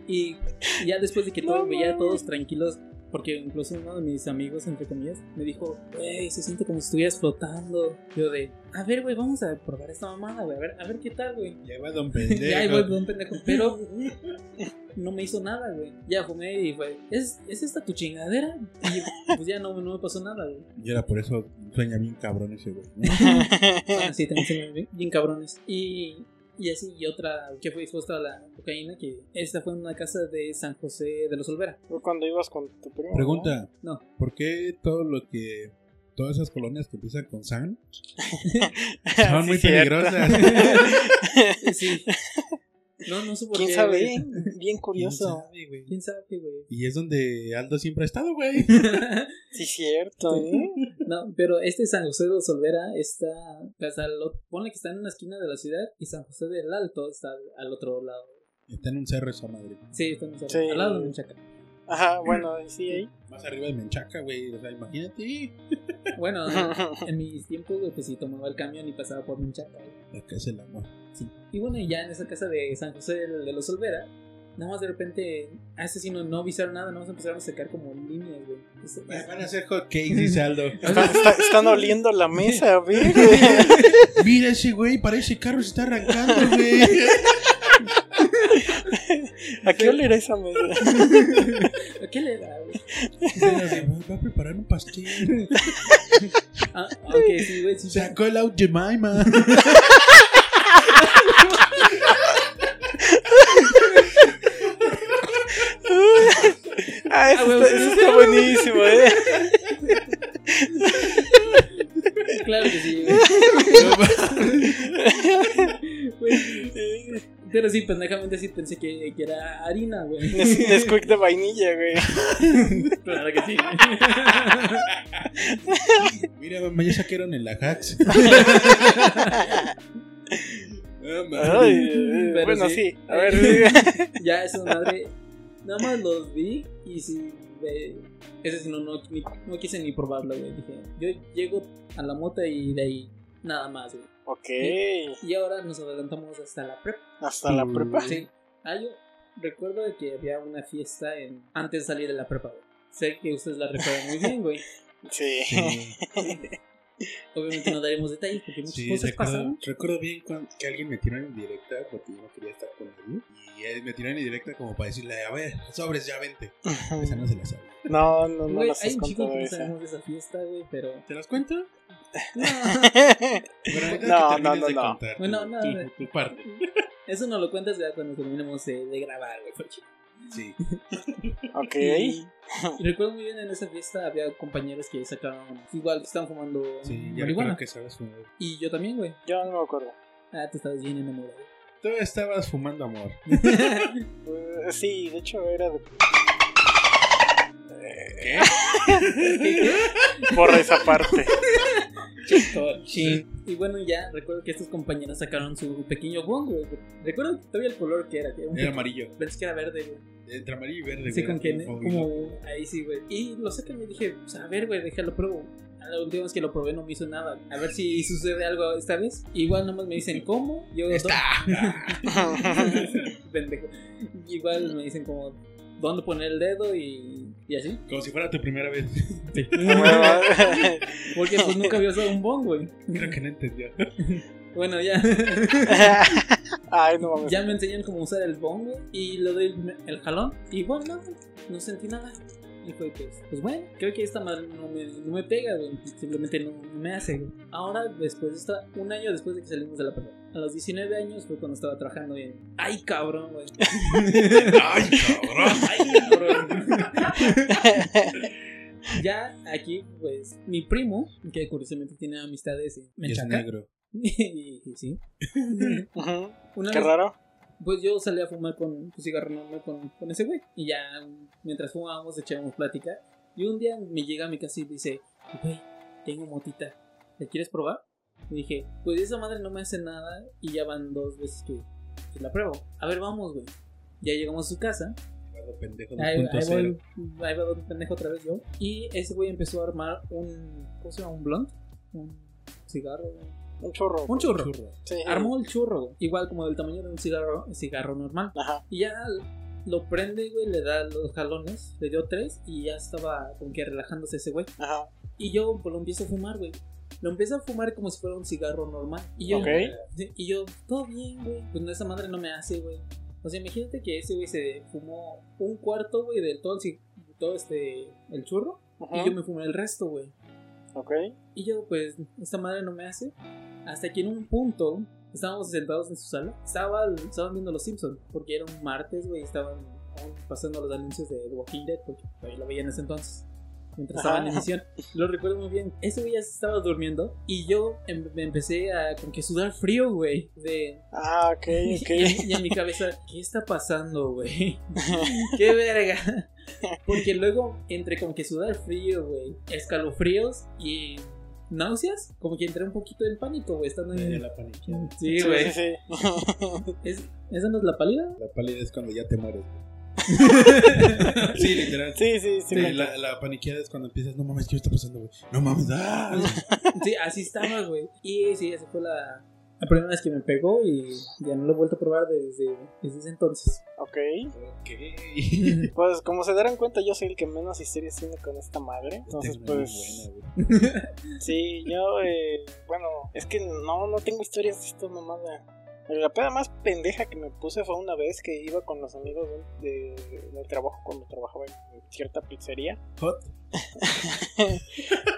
y- y ya después de que todo, No veía a mames. todos tranquilos, porque incluso uno de mis amigos, entre comillas, me dijo, güey, se siente como si estuvieras flotando. Yo de, a ver, güey, vamos a probar esta mamada, güey, a ver, a ver qué tal, güey. Ya va don pendejo. Ya, voy, don pendejo. Pero no me hizo nada, güey. Ya fumé y fue, ¿es, ¿es esta tu chingadera? Y pues ya no, no me pasó nada, güey. Y era por eso sueña bien cabrón ese güey. ¿no? Ah, sí, también me ven bien cabrones. Y, y así, y otra que fue expuesta a la cocaína, que esta fue en una casa de San José de los Olvera. Cuando ibas con tu primo. Pregunta. No. ¿Por qué todo lo que... Todas esas colonias que empiezan con San son Sí, muy cierto. peligrosas? Sí. No, no sé por ¿Quién qué, sabe? Bien curioso. ¿Quién sabe, güey? ¿Quién sabe, güey? Y es donde Aldo siempre ha estado, güey. Sí, cierto, ¿eh? no, pero este San José de los Olvera está, o sea, lo- ponle que está en una esquina de la ciudad y San José del Alto está al, al otro lado. Está en un cerro esa madre. Sí, está en un- Sí. al lado de Menchaca. Ajá, bueno, sí, ahí. Más arriba de Menchaca, güey. O sea, imagínate. Bueno, en mis tiempos, güey, pues sí tomaba el camión y pasaba por Menchaca, güey. Acá es el amor. Sí. Y bueno, y ya en esa casa de San José de los Olvera, nada más de repente, a ese sí no, no avisaron nada, nada más empezaron a sacar como líneas, güey. Van a hacer hot cakes, dice Aldo. Está- está- están oliendo la mesa, ver. Mira ese güey, parece carro se está arrancando, güey. ¿A qué olerá esa mesa? ¿A qué le da, güey? Va a preparar un pastel. Ah, aunque sí, güey, sí. Sacó el out Jemima. Ah, eso, Ah, güey, está, eso está buenísimo, ¿eh? Claro que sí, güey. Pero sí, pendejamente sí pensé que, que era harina, güey. Nes- Nesquik de vainilla, güey. Claro que sí. Mira, mamá, ya hacks. Ay, eh, Pero bueno, sí. sí. A ver, ya esa madre, nada más los vi y de- ese sí no, no, ni- no quise ni probarlo, güey. Dije, yo llego a la mota y de ahí nada más, güey. ok. Y ahora nos adelantamos hasta la prep. Hasta la prepa. Sí. Ah, yo recuerdo de que había una fiesta en, antes de salir de la prepa, güey. Sé que ustedes la recuerdan muy bien, güey. Sí. Sí, Obviamente no daremos detalles porque muchas sí cosas recuerdo, pasaron. recuerdo bien cuan- que alguien me tiró en directa porque yo no quería estar con él. Y él me tiró en directa como para decirle, a ver, sobres, ya vente. Esa no se la sabe. No, no, no hay un chico que sabemos de esa fiesta, güey, pero... ¿Te las cuento? No. Pero No, que no, no, de no. contar Bueno, tu- no, tu, tu parte. Eso no lo cuentas ya cuando terminemos de, de grabar, güey. porque Sí. Ok. Y, y recuerdo muy bien en esa fiesta había compañeros que sacaron, igual que estaban fumando Sí, ya marihuana. que sabes fumar. Y yo también, güey. Yo no me acuerdo. Ah, te estabas bien enamorado. Tú estabas fumando amor. Eh, sí, de hecho era de. ¿Qué? Por esa parte. Sí. Y bueno, ya recuerdo que estos compañeros sacaron su pequeño bong, güey. Recuerdo todavía el color que era. Que era un Era amarillo. Pensé que era verde, güey. Entre amarillo y verde. Sí, güey, con que como ahí sí, güey. Y lo sacan y dije, pues a ver, güey, déjalo pruebo. A La última vez que lo probé no me hizo nada. A ver si sucede algo esta vez. Igual nomás me dicen cómo. Yo Está. Pendejo. Igual me dicen como dónde poner el dedo y, y así. Como si fuera tu primera vez. Porque pues nunca había usado un bong, güey. Creo que no entendió. Bueno, ya. Ay, no mames. ya me enseñan cómo usar el bong, güey. Y le doy el, el jalón. Y bueno, no, no sentí nada. Y fue pues, pues bueno, creo que esta madre no me, no me pega, güey. Simplemente no, no me hace, güey. Ahora, después de esta, un año después de que salimos de la prepa. A los 19 años fue cuando estaba trabajando en. ¡Ay, cabrón, güey! ¡Ay, cabrón! ¡Ay, cabrón! ya aquí, pues, mi primo, que curiosamente tiene amistades en Y es Menchaca. negro. y, y sí. Una Qué vez, raro. Pues yo salí a fumar con tu cigarro normal con, con ese güey. Y ya mientras fumábamos echábamos plática. Y un día me llega a mi casa y dice, güey, tengo motita. ¿La quieres probar? Y dije, pues esa madre no me hace nada. Y ya van dos veces que, que la pruebo. A ver, vamos, güey. Ya llegamos a su casa. Pendejo Ahí, ahí 2.0. voy, ahí va donde pendejo otra vez yo. Y ese güey empezó a armar un. ¿Cómo se llama? Un blunt. Un cigarro. Un churro. Un churro. Churro. Sí. Armó el churro, güey. igual como del tamaño de un cigarro, cigarro normal. Ajá. Y ya lo prende, güey, le da los jalones, le dio tres y ya estaba como que relajándose ese güey. Ajá. Y yo pues, lo empiezo a fumar, güey. Lo empiezo a fumar como si fuera un cigarro normal. Y yo, Ok. sí, y yo todo bien, güey. Pues no, esa madre no me hace, güey. O sea, imagínate que ese güey se fumó un cuarto, güey, de todo el, todo este, el churro. Ajá. Y yo me fumé el resto, güey. Ok. Y yo, pues, esta madre no me hace. Hasta que en un punto estábamos sentados en su sala. Estaba, estaban viendo Los Simpsons. Porque era un martes, güey. Estaban pasando los anuncios de The Walking Dead. Porque todavía lo veía en ese entonces. Mientras estaba en emisión. Lo recuerdo muy bien. Ese güey ya estaba durmiendo. Y yo em- me empecé a como que sudar frío, güey. De. Ah, ok, ok. y, en mi cabeza, ¿qué está pasando, güey? ¡Qué verga! Porque luego, entre como que sudar frío, güey, escalofríos y náuseas, como que entré un poquito en pánico, güey, estando en... la paniqueada. Sí, güey. sí, sí. ¿Es- ¿Esa no es la pálida? La pálida es cuando ya te mueres. güey. sí, literal. Sí, sí, sí. La, la paniqueada es cuando empiezas, no mames, ¿qué está pasando, güey? No mames, ¡ah! Sí, así estaba, güey. Y sí, esa fue la, la primera vez que me pegó y ya no lo he vuelto a probar desde, desde ese entonces. Ok. ok. Pues como se darán cuenta, yo soy el que menos historias tiene con esta madre. Entonces, Esta es muy pues. buena, güey. Sí, yo, eh, bueno, es que no, no tengo historias de esta mamada. La peda más pendeja que me puse fue una vez que iba con los amigos de, de- del trabajo cuando trabajaba en cierta pizzería. Hot.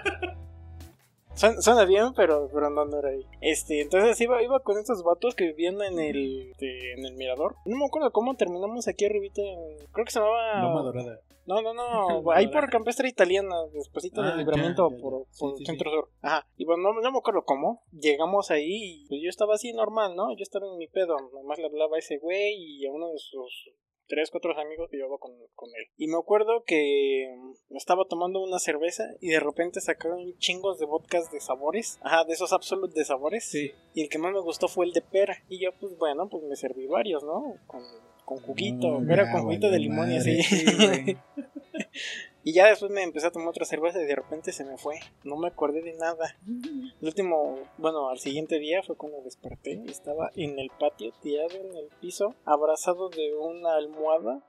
Suena, suena bien, pero, pero no, no era ahí. Este, entonces iba, iba con estos vatos que vivían en el, este, en el mirador. No me acuerdo cómo terminamos aquí arribita. en- creo que se llamaba... Loma dorada. No, no, no, ahí por Campestre Italiana, despuésito Ah, del libramiento ya, ya, ya. por, por sí, Centro Sur. Ajá, y bueno, no, no me acuerdo cómo. Llegamos ahí y pues yo estaba así normal, ¿no? Yo estaba en mi pedo, nomás le hablaba a ese güey y a uno de sus tres, cuatro amigos que llevaba con, con él. Y me acuerdo que mm, estaba tomando una cerveza y de repente sacaron chingos de vodkas de sabores. Ajá, de esos absolutos de sabores. Sí. Y el que más me gustó fue el de pera. Y yo, pues bueno, pues me serví varios, ¿no? Con, con juguito, Mm, pera ya, con juguito de limón y así. Sí. Y ya después me empecé a tomar otra cerveza y de repente se me fue. No me acordé de nada. El último, bueno, al siguiente día fue cuando desperté. y Estaba en el patio, tirado en el piso, abrazado de una almohada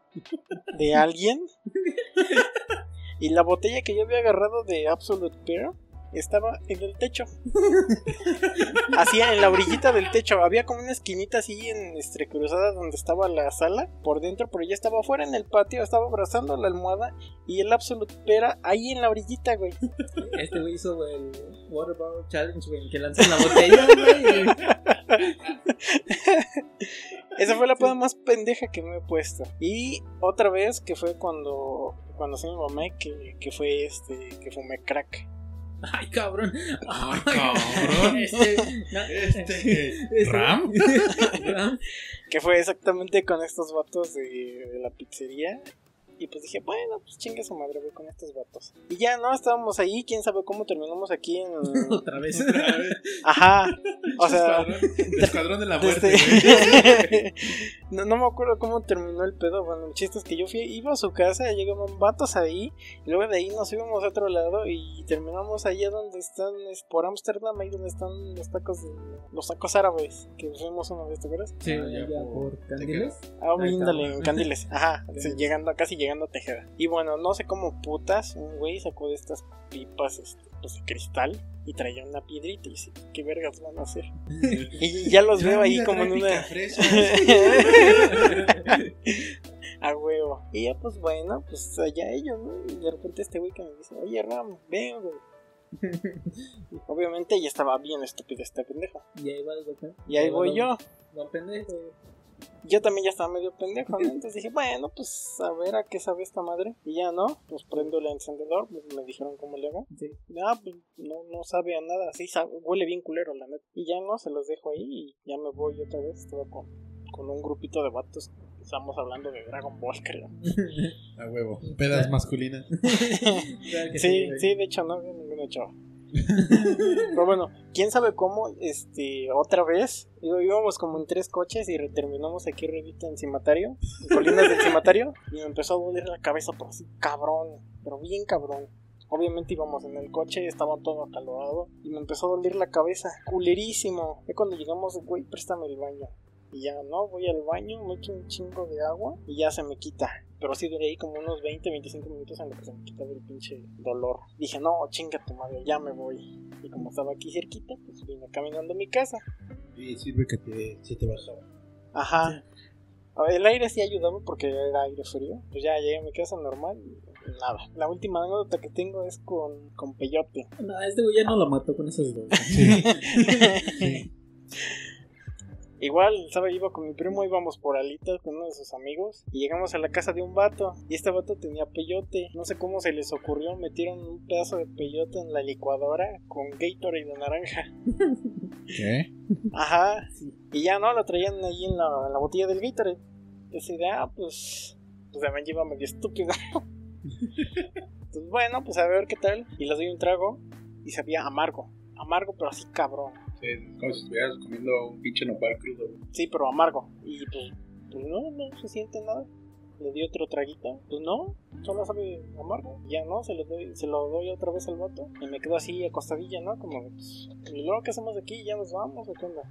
de alguien. Y la botella que yo había agarrado de Absolute Beer estaba en el techo. Así en la orillita del techo. Había como una esquinita así en este, cruzada donde estaba la sala por dentro, pero ya estaba afuera en el patio. Estaba abrazando la almohada y el Absolute Beer ahí en la orillita, güey. Este güey hizo el Challenge, güey, que lanzan la botella, güey. Esa fue la peda más pendeja que me he puesto. Y otra vez que fue cuando cuando sí me mamé que, que fue este que fumé crack. Ay, cabrón. Ay, cabrón. Este, no, Este, este- ¿Ram? Ram. Que fue exactamente con estos vatos de, de la pizzería. Y pues dije, bueno, pues chingue su madre, voy con estos vatos. Y ya, ¿no? Estábamos ahí, quién sabe cómo terminamos aquí en... Otra vez. Otra vez. Ajá. O sea... Escuadrón, el escuadrón de la muerte, Este- güey. no, no me acuerdo cómo terminó el pedo. Bueno, el chiste es que yo fui, iba a su casa, llegaban vatos ahí, y luego de ahí nos íbamos a otro lado y terminamos allá donde están, es por Ámsterdam, ahí donde están los tacos de, los tacos árabes, que fuimos una vez, ¿te acuerdas? Sí, Ah, ya, ya por- por Candiles. Ah, en Candiles, ajá, Sí. llegando, casi llegando a Tejeda. Y bueno, no sé cómo putas, un güey sacó de estas pipas, este, pues de cristal, y traía una piedrita y dice, ¿qué vergas van a hacer? Y ya los veo ahí como en una... A huevo. Y ya, pues bueno, pues allá ellos, ¿no? Y de repente este güey que me dice, oye Ram, ven, güey. Obviamente ya estaba bien estúpido este pendejo. Y ahí va el. Y ahí voy yo. Pendejo. Yo también ya estaba medio pendejo, ¿no? Entonces dije, bueno, pues a ver a qué sabe esta madre. Y ya no, pues prendo el encendedor, pues, me dijeron cómo le hago. Sí. Ah, pues no, no sabe a nada, así sabe, huele bien culero, la neta. Y ya no, se los dejo ahí y ya me voy otra vez. Estaba con, con un grupito de vatos. Estamos hablando de Dragon Ball, creo. A huevo. Pedas masculinas. Sí, sí, de hecho no había ninguna chava. Pero bueno, quién sabe cómo, este, otra vez, íbamos como en tres coches y terminamos aquí arribita en Cimatario, en Colinas del Cimatario, y me empezó a doler la cabeza, pero así cabrón, pero bien cabrón. Obviamente íbamos en el coche, estaba todo acalorado, y me empezó a doler la cabeza, culerísimo. Y cuando llegamos, güey, préstame el baño. Y ya, no, voy al baño, me echo un chingo de agua y ya se me quita. Pero sí duré ahí como unos 20, 25 minutos en lo que se me quitaba el pinche dolor. Dije, no, chinga tu madre, ya me voy. Y como estaba aquí cerquita, pues vine caminando a mi casa. Y sirve que te, se te bajaba. Ajá. A ver, El aire sí ayudaba porque era aire frío. Pues ya llegué a mi casa normal y nada. La última anécdota que tengo es con, con Peyote. No, este güey ya no lo mató con esos dos. Sí. sí. Igual, ¿sabes? Iba con mi primo, íbamos por alitas con uno de sus amigos y llegamos a la casa de un vato y este vato tenía peyote. No sé cómo se les ocurrió, metieron un pedazo de peyote en la licuadora con Gatorade de naranja. ¿Qué? Ajá. Y ya no, lo traían ahí en la, en la botella del Gatorade. Así de, ah, pues, pues también iba medio estúpido. pues bueno, pues a ver qué tal. Y les doy un trago y sabía amargo. Amargo, pero así cabrón. Sí, es como si estuvieras comiendo un pinche nopal crudo. Sí, pero amargo. Y pues, pues no, no se siente nada. Le di otro traguito. Pues no, solo sabe amargo. Ya no, se lo doy, se lo doy otra vez al vato. Y me quedo así acostadilla, ¿no? Como, pues, ¿y luego qué hacemos aquí? ¿Ya nos vamos o qué onda?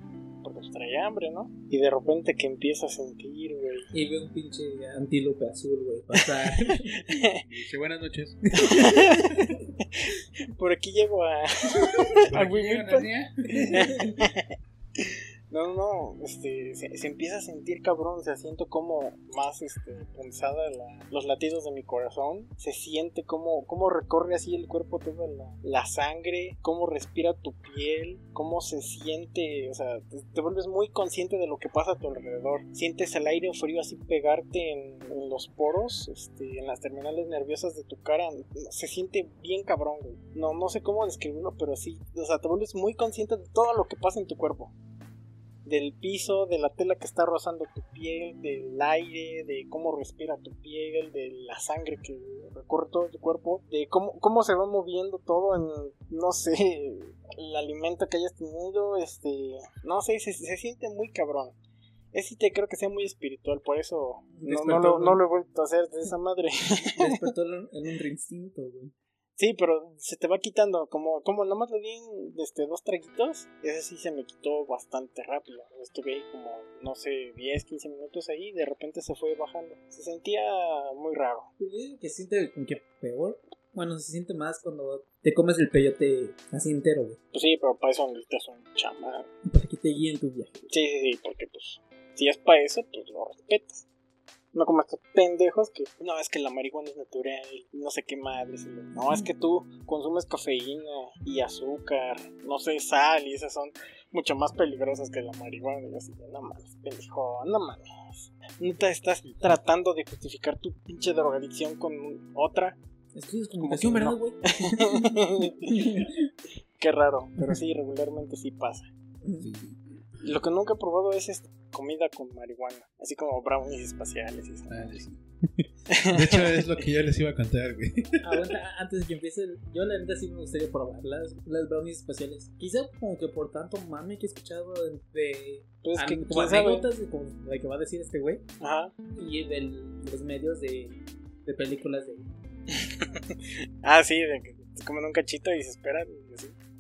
Pues traía hambre, ¿no? Y de repente que empiezo a sentir, güey. Y ve un pinche antílope azul, güey, pasar. Y dice, buenas noches. Por aquí llego a. ¿Por a aquí? No, no, este, se, empieza a sentir cabrón, o sea, siento como más, este, punzada la- los latidos de mi corazón, se siente como, como recorre así el cuerpo toda la, la sangre, cómo respira tu piel, cómo se siente, o sea, te, te vuelves muy consciente de lo que pasa a tu alrededor, sientes el aire frío así pegarte en, en los poros, este, en las terminales nerviosas de tu cara, se siente bien cabrón, güey. No, no sé cómo describirlo, pero sí, o sea, te vuelves muy consciente de todo lo que pasa en tu cuerpo del piso, de la tela que está rozando tu piel, del aire, de cómo respira tu piel, de la sangre que recorre todo tu cuerpo, de cómo, cómo se va moviendo todo en, no sé, el alimento que hayas tenido, este, no sé, se, se siente muy cabrón. Ese sí te creo que sea muy espiritual, por eso no, no, lo, no lo he vuelto a hacer de esa madre. Despertó en en un instinto, güey. Sí, pero se te va quitando, como, como nomás le di este, dos traguitos, ese sí se me quitó bastante rápido. Estuve ahí como, no sé, 10, 15 minutos ahí y de repente se fue bajando. Se sentía muy raro. Que se siente que peor. Bueno, se siente más cuando te comes el peyote así entero, güey. Pues sí, pero para eso necesitas un chamán. Para que te guíe en tu viaje. Sí, sí, sí, porque pues si es para eso, pues lo respetas. No como estos pendejos que no es que la marihuana es natural, no sé qué madres. No, es que tú consumes cafeína y azúcar, no sé, sal y esas son mucho más peligrosas que la marihuana. Y así, no mames, pendejo, no mames. No te estás tratando de justificar tu pinche drogadicción con otra. Estudias Como comunicación, ¿verdad, güey? Qué raro, pero sí, regularmente sí pasa. Sí. Lo que nunca he probado es esta comida con marihuana, así como brownies espaciales y eso. Ah, sí. De hecho, es lo que yo les iba a contar, güey. Aguanta, antes de que empiece, yo la neta sí me gustaría probar las, las brownies espaciales. Quizá como que por tanto mame que he escuchado de, de Pues que, anécdotas de, que va a decir este güey Ajá. y de los medios de, de películas de... Ah, sí, de que te comen un cachito y se esperan.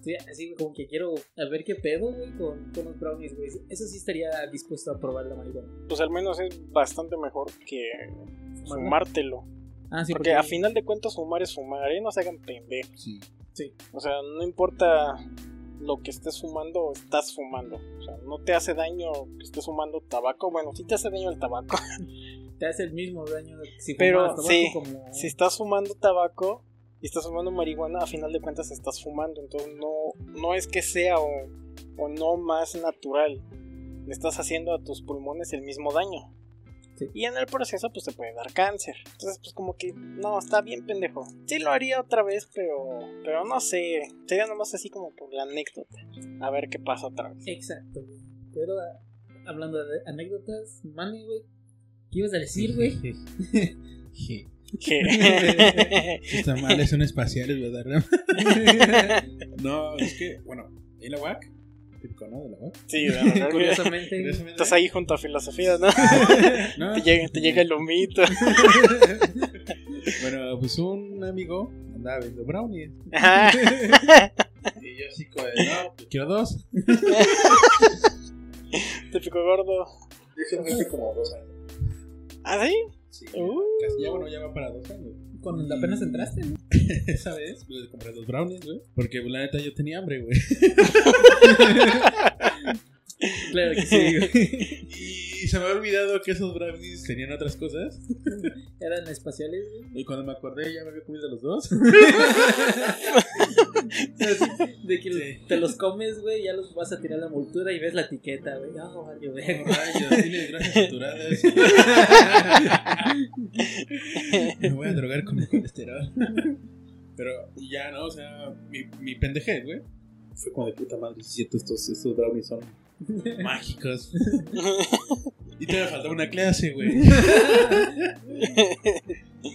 Así. Sí, así como que quiero a ver qué pedo, güey, con, con los brownies, güey. Eso sí estaría dispuesto a probar la marihuana. Pues al menos es bastante mejor que ¿Fumarla? fumártelo. Ah, sí, porque, a final de cuentas fumar es fumar, ¿eh? No se hagan pendejos. Sí. Sí. O sea, no importa lo que estés fumando, estás fumando. O sea, no te hace daño que estés fumando tabaco. Bueno, sí te hace daño el tabaco. Te hace el mismo daño si Pero, tabaco sí, como... si estás fumando tabaco y estás fumando marihuana, a final de cuentas estás fumando. Entonces no, no es que sea o, o no más natural. Le estás haciendo a tus pulmones el mismo daño. Sí. Y en el proceso pues te puede dar cáncer. Entonces pues como que no, está bien pendejo. Sí lo haría otra vez, pero pero no sé. Sería nomás así como por la anécdota. A ver qué pasa otra vez. Exacto. Pero ah, hablando de anécdotas, mami, güey. ¿Qué ibas a decir, güey? Sí. Que- Está mal, son espaciales, ¿verdad? No, es que, bueno, en la UAC, típico, ¿no? De la UAC. sí, que Curiosamente, Curiosamente, estás ahí junto a filosofía, ¿no? No, te, llega, te llega el humito. Bueno, pues un amigo andaba viendo brownies. Y yo así como no, pues quiero dos. Típico gordo. Eso fue hace como dos años. ¿Ah, sí? Sí, Uh. casi ya, bueno, ya va para dos años. cuando apenas entraste, ¿no? Esa vez, pues compré dos brownies, güey. Porque pues, la neta yo tenía hambre, güey. Claro que sí, güey. Y se me había olvidado que esos brownies tenían otras cosas. Eran espaciales, güey. Y cuando me acordé ya me había comido los dos. De que te los comes, güey, ya los vas a tirar a la envoltura y ves la etiqueta, güey. Ah, vale, güey. Rayos, tiene grasas saturadas. Me voy a drogar con el colesterol. Pero ya, ¿no? O sea, mi, mi pendejez, güey. Fue como de puta madre, si cierto, estos, estos brownies son mágicos. Y te falta una clase, güey.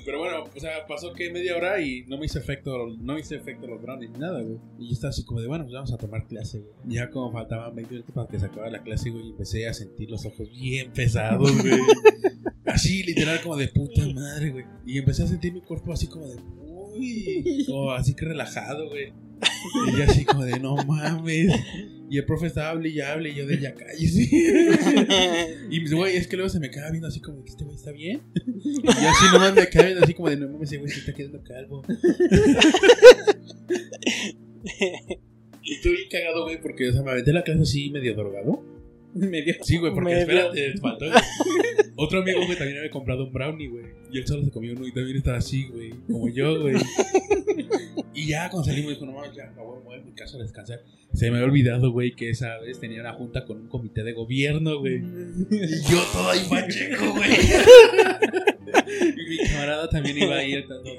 Pero bueno, o sea, pasó que media hora y no me hizo efecto, no me hizo efecto los brownies ni nada, güey. Y yo estaba así como de, bueno, pues vamos a tomar clase, güey. Ya como faltaban 20 minutos para que se acabara la clase, güey, y empecé a sentir los ojos bien pesados, güey. Así, literal, como de puta madre, güey. Y empecé a sentir mi cuerpo así como de, como así que relajado, güey. Y yo así como de, no mames. Y el profe estaba hable y hable, y yo de ya cállese. Y güey, es que luego se me queda viendo así como, ¿este güey está bien? Y yo así nomás me quedaba viendo así como de, no mames, ese güey se está quedando calvo. Y tú bien cagado, güey, porque, o sea, me aventé la clase así medio drogado. Medio. Sí, güey, porque espérate, faltó. Otro amigo, güey, también había comprado un brownie, güey. Y él solo se comió uno y también estaba así, güey, como yo, güey. Y ya cuando salimos, dijo, no mames, ya, me voy a mover a mi casa a descansar. Se me había olvidado, güey, que esa vez tenía una junta con un comité de gobierno, güey. Y yo todo ahí pacheco, güey. Y mi camarada también iba ahí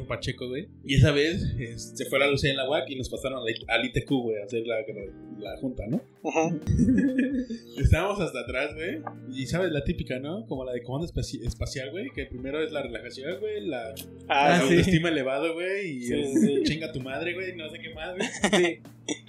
pacheco, güey. Y esa vez eh, se fue la luz en la UAC y nos pasaron al- ITQ, güey, a hacer la, la, la junta, ¿no? Ujú. Estábamos hasta atrás, güey. Y sabes, la típica, ¿no? Como la de comando espaci- espacial, güey. Que primero es la relajación, güey. La, Ah, la sí. autoestima elevado, güey. Y Sí, el sí. chinga tu madre, güey. No sé qué más, güey.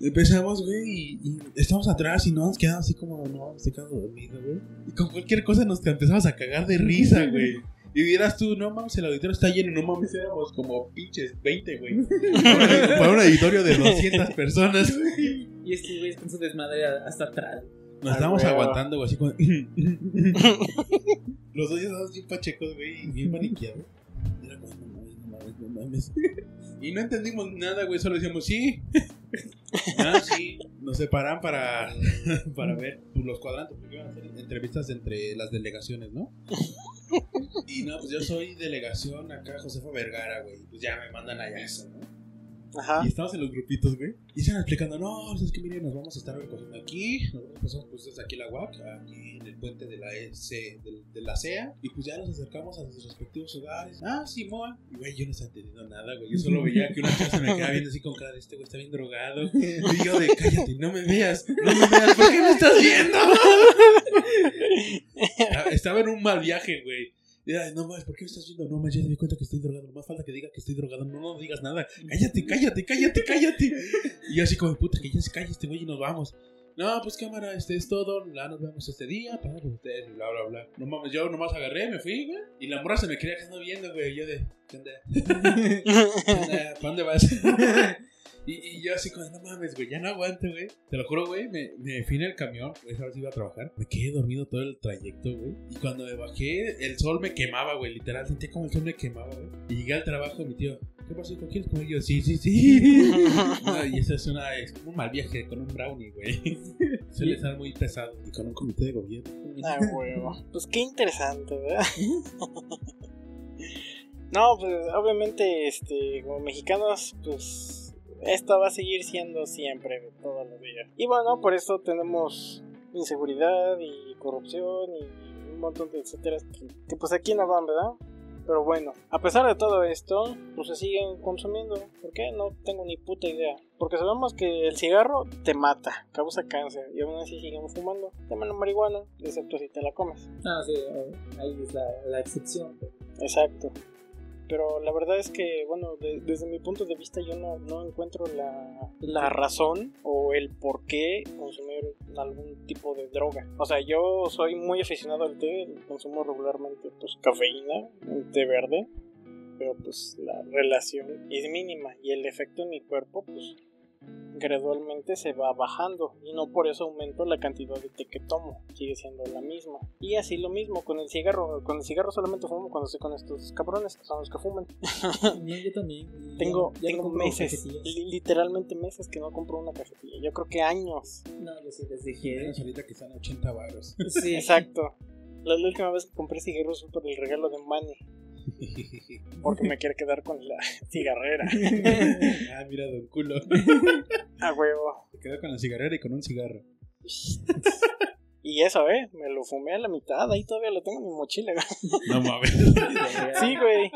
Empezamos, güey. Y, y estamos atrás y no nos quedamos así como, no, estoy quedando dormido, güey. Y con cualquier cosa nos empezamos a cagar de risa, güey. Y vieras tú, no mames, el auditorio está lleno, no mames, éramos como pinches 20, güey. Para un auditorio de 200 personas, güey. Y este güey con su desmadre hasta atrás. Nos Ah, estábamos aguantando, güey, así como. Los dos ya estábamos bien pachecos, güey, y bien paniqueados. Y Era como, no mames, no mames, no mames. Y no entendimos nada, güey, solo decíamos, sí. Ah, sí. Nos separan para, para ver los cuadrantes, porque iban a hacer entrevistas entre las delegaciones, ¿no? Y no, pues yo soy delegación acá, Josefa Vergara, güey. Pues ya me mandan allá eso, ¿no? Y estamos en los grupitos, güey. Y están explicando, no, pues es que miren, nos vamos a estar recogiendo aquí. Nosotros pasamos pues desde aquí la UAC, aquí en el puente de la S, de, la CEA. Y pues ya nos acercamos a sus respectivos hogares. Ah, Simón. Y güey, yo no estaba entendiendo nada, güey. Yo solo veía que una chica se me quedaba viendo así con cara de este güey está bien drogado. Y yo de cállate, no me veas, no me veas, ¿por qué me estás viendo? Estaba en un mal viaje, güey. Y, no más, ¿por qué me estás viendo? No más, ya me di cuenta que estoy drogado. No más falta que diga que estoy drogado. No, no digas nada. Cállate, cállate, cállate, cállate. Y así como, puta, que ya se calle este güey y nos vamos. No, pues cámara, este es todo. Ya nos vemos este día. Para con ustedes, bla, bla, bla. No mames, yo nomás agarré, me fui, güey. Y la morra se me quería quedando viendo, güey. Yo de, ¿qué onda? ¿Qué onda? ¿Para dónde vas? Y, y yo así como, no mames, güey, ya no aguanto, güey. Te lo juro, güey, me, me fui en el camión, esa vez iba a trabajar. Me quedé dormido todo el trayecto, güey. Y cuando me bajé, el sol me quemaba, güey, literal. Sentí como el sol me quemaba, güey. Y llegué al trabajo y mi tío, ¿qué pasó? ¿Con quién comer? Y yo, sí, sí, sí. No, y eso es, una, es como un mal viaje con un brownie, güey. Suele estar muy pesado. Y con un comité de gobierno. Ah, huevo. Pues qué interesante, ¿verdad? No, pues obviamente, este, como mexicanos, pues esta va a seguir siendo siempre, todos los días. Y bueno, por eso tenemos inseguridad y corrupción y un montón de etcétera que, que pues aquí no van, ¿verdad? Pero bueno, a pesar de todo esto, pues se siguen consumiendo. ¿Por qué? No tengo ni puta idea. Porque sabemos que el cigarro te mata, causa cáncer. Y aún así seguimos fumando. Llaman la marihuana, excepto si te la comes. Ah, sí, ahí es la, la excepción. Exacto. Pero la verdad es que, bueno, de- desde mi punto de vista yo no, no encuentro la, la razón o el por qué consumir algún tipo de droga. O sea, yo soy muy aficionado al té, consumo regularmente pues cafeína, té verde, pero pues la relación es mínima y el efecto en mi cuerpo pues gradualmente se va bajando y no por eso aumento la cantidad de té que tomo, sigue siendo la misma. Y así lo mismo con el cigarro, con el cigarro solamente fumo cuando estoy con estos cabrones que son los que fuman. No, yo también. Tengo, ya- ya tengo meses, li- literalmente meses que no compro una cajetilla. Yo creo que años. No, yo sí les dije. ahorita que están 80 varos. Sí, Exacto. La, la última vez que compré cigarros fue por el regalo de Manny, porque me quiere quedar con la cigarrera. ah, mira, don culo. A huevo. Se quedó con la cigarrera y con un cigarro. Y eso, eh, me lo fumé a la mitad, ahí todavía lo tengo en mi mochila. No mames. Sí, güey.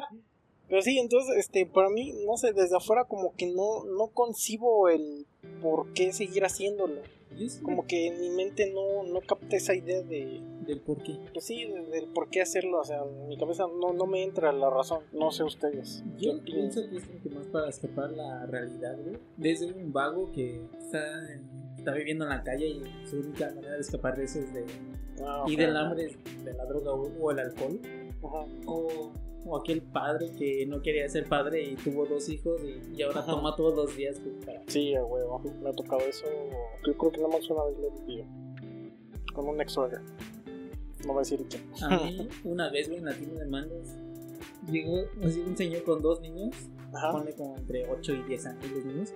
Pero sí, entonces, este, para mí, no sé, desde afuera como que no, no concibo el por qué seguir haciéndolo. Sí, Como que en mi mente no, no capta esa idea de, del por qué. pues sí, de- del por qué hacerlo. O sea, en mi cabeza no, no me entra la razón. No sé ustedes. ¿Qué Yo pienso que es como que más para escapar la realidad, güey. Desde un vago que está, está viviendo en la calle y su única manera de escapar de eso es de. Ah, Y ok. del hambre de la droga o el alcohol. Ajá. O, o aquel padre que no quería ser padre y tuvo dos hijos y, y ahora Ajá. toma todos los días pues, para. Sí, a huevo. Me ha tocado eso. Yo creo que nada más una vez lo vivido. Con un ex suegra. No voy a decir quién. A mí, una vez, güey, en la tienda de mangos, llegó así, un señor con dos niños, Ajá. ponle como entre 8 y 10 años los niños,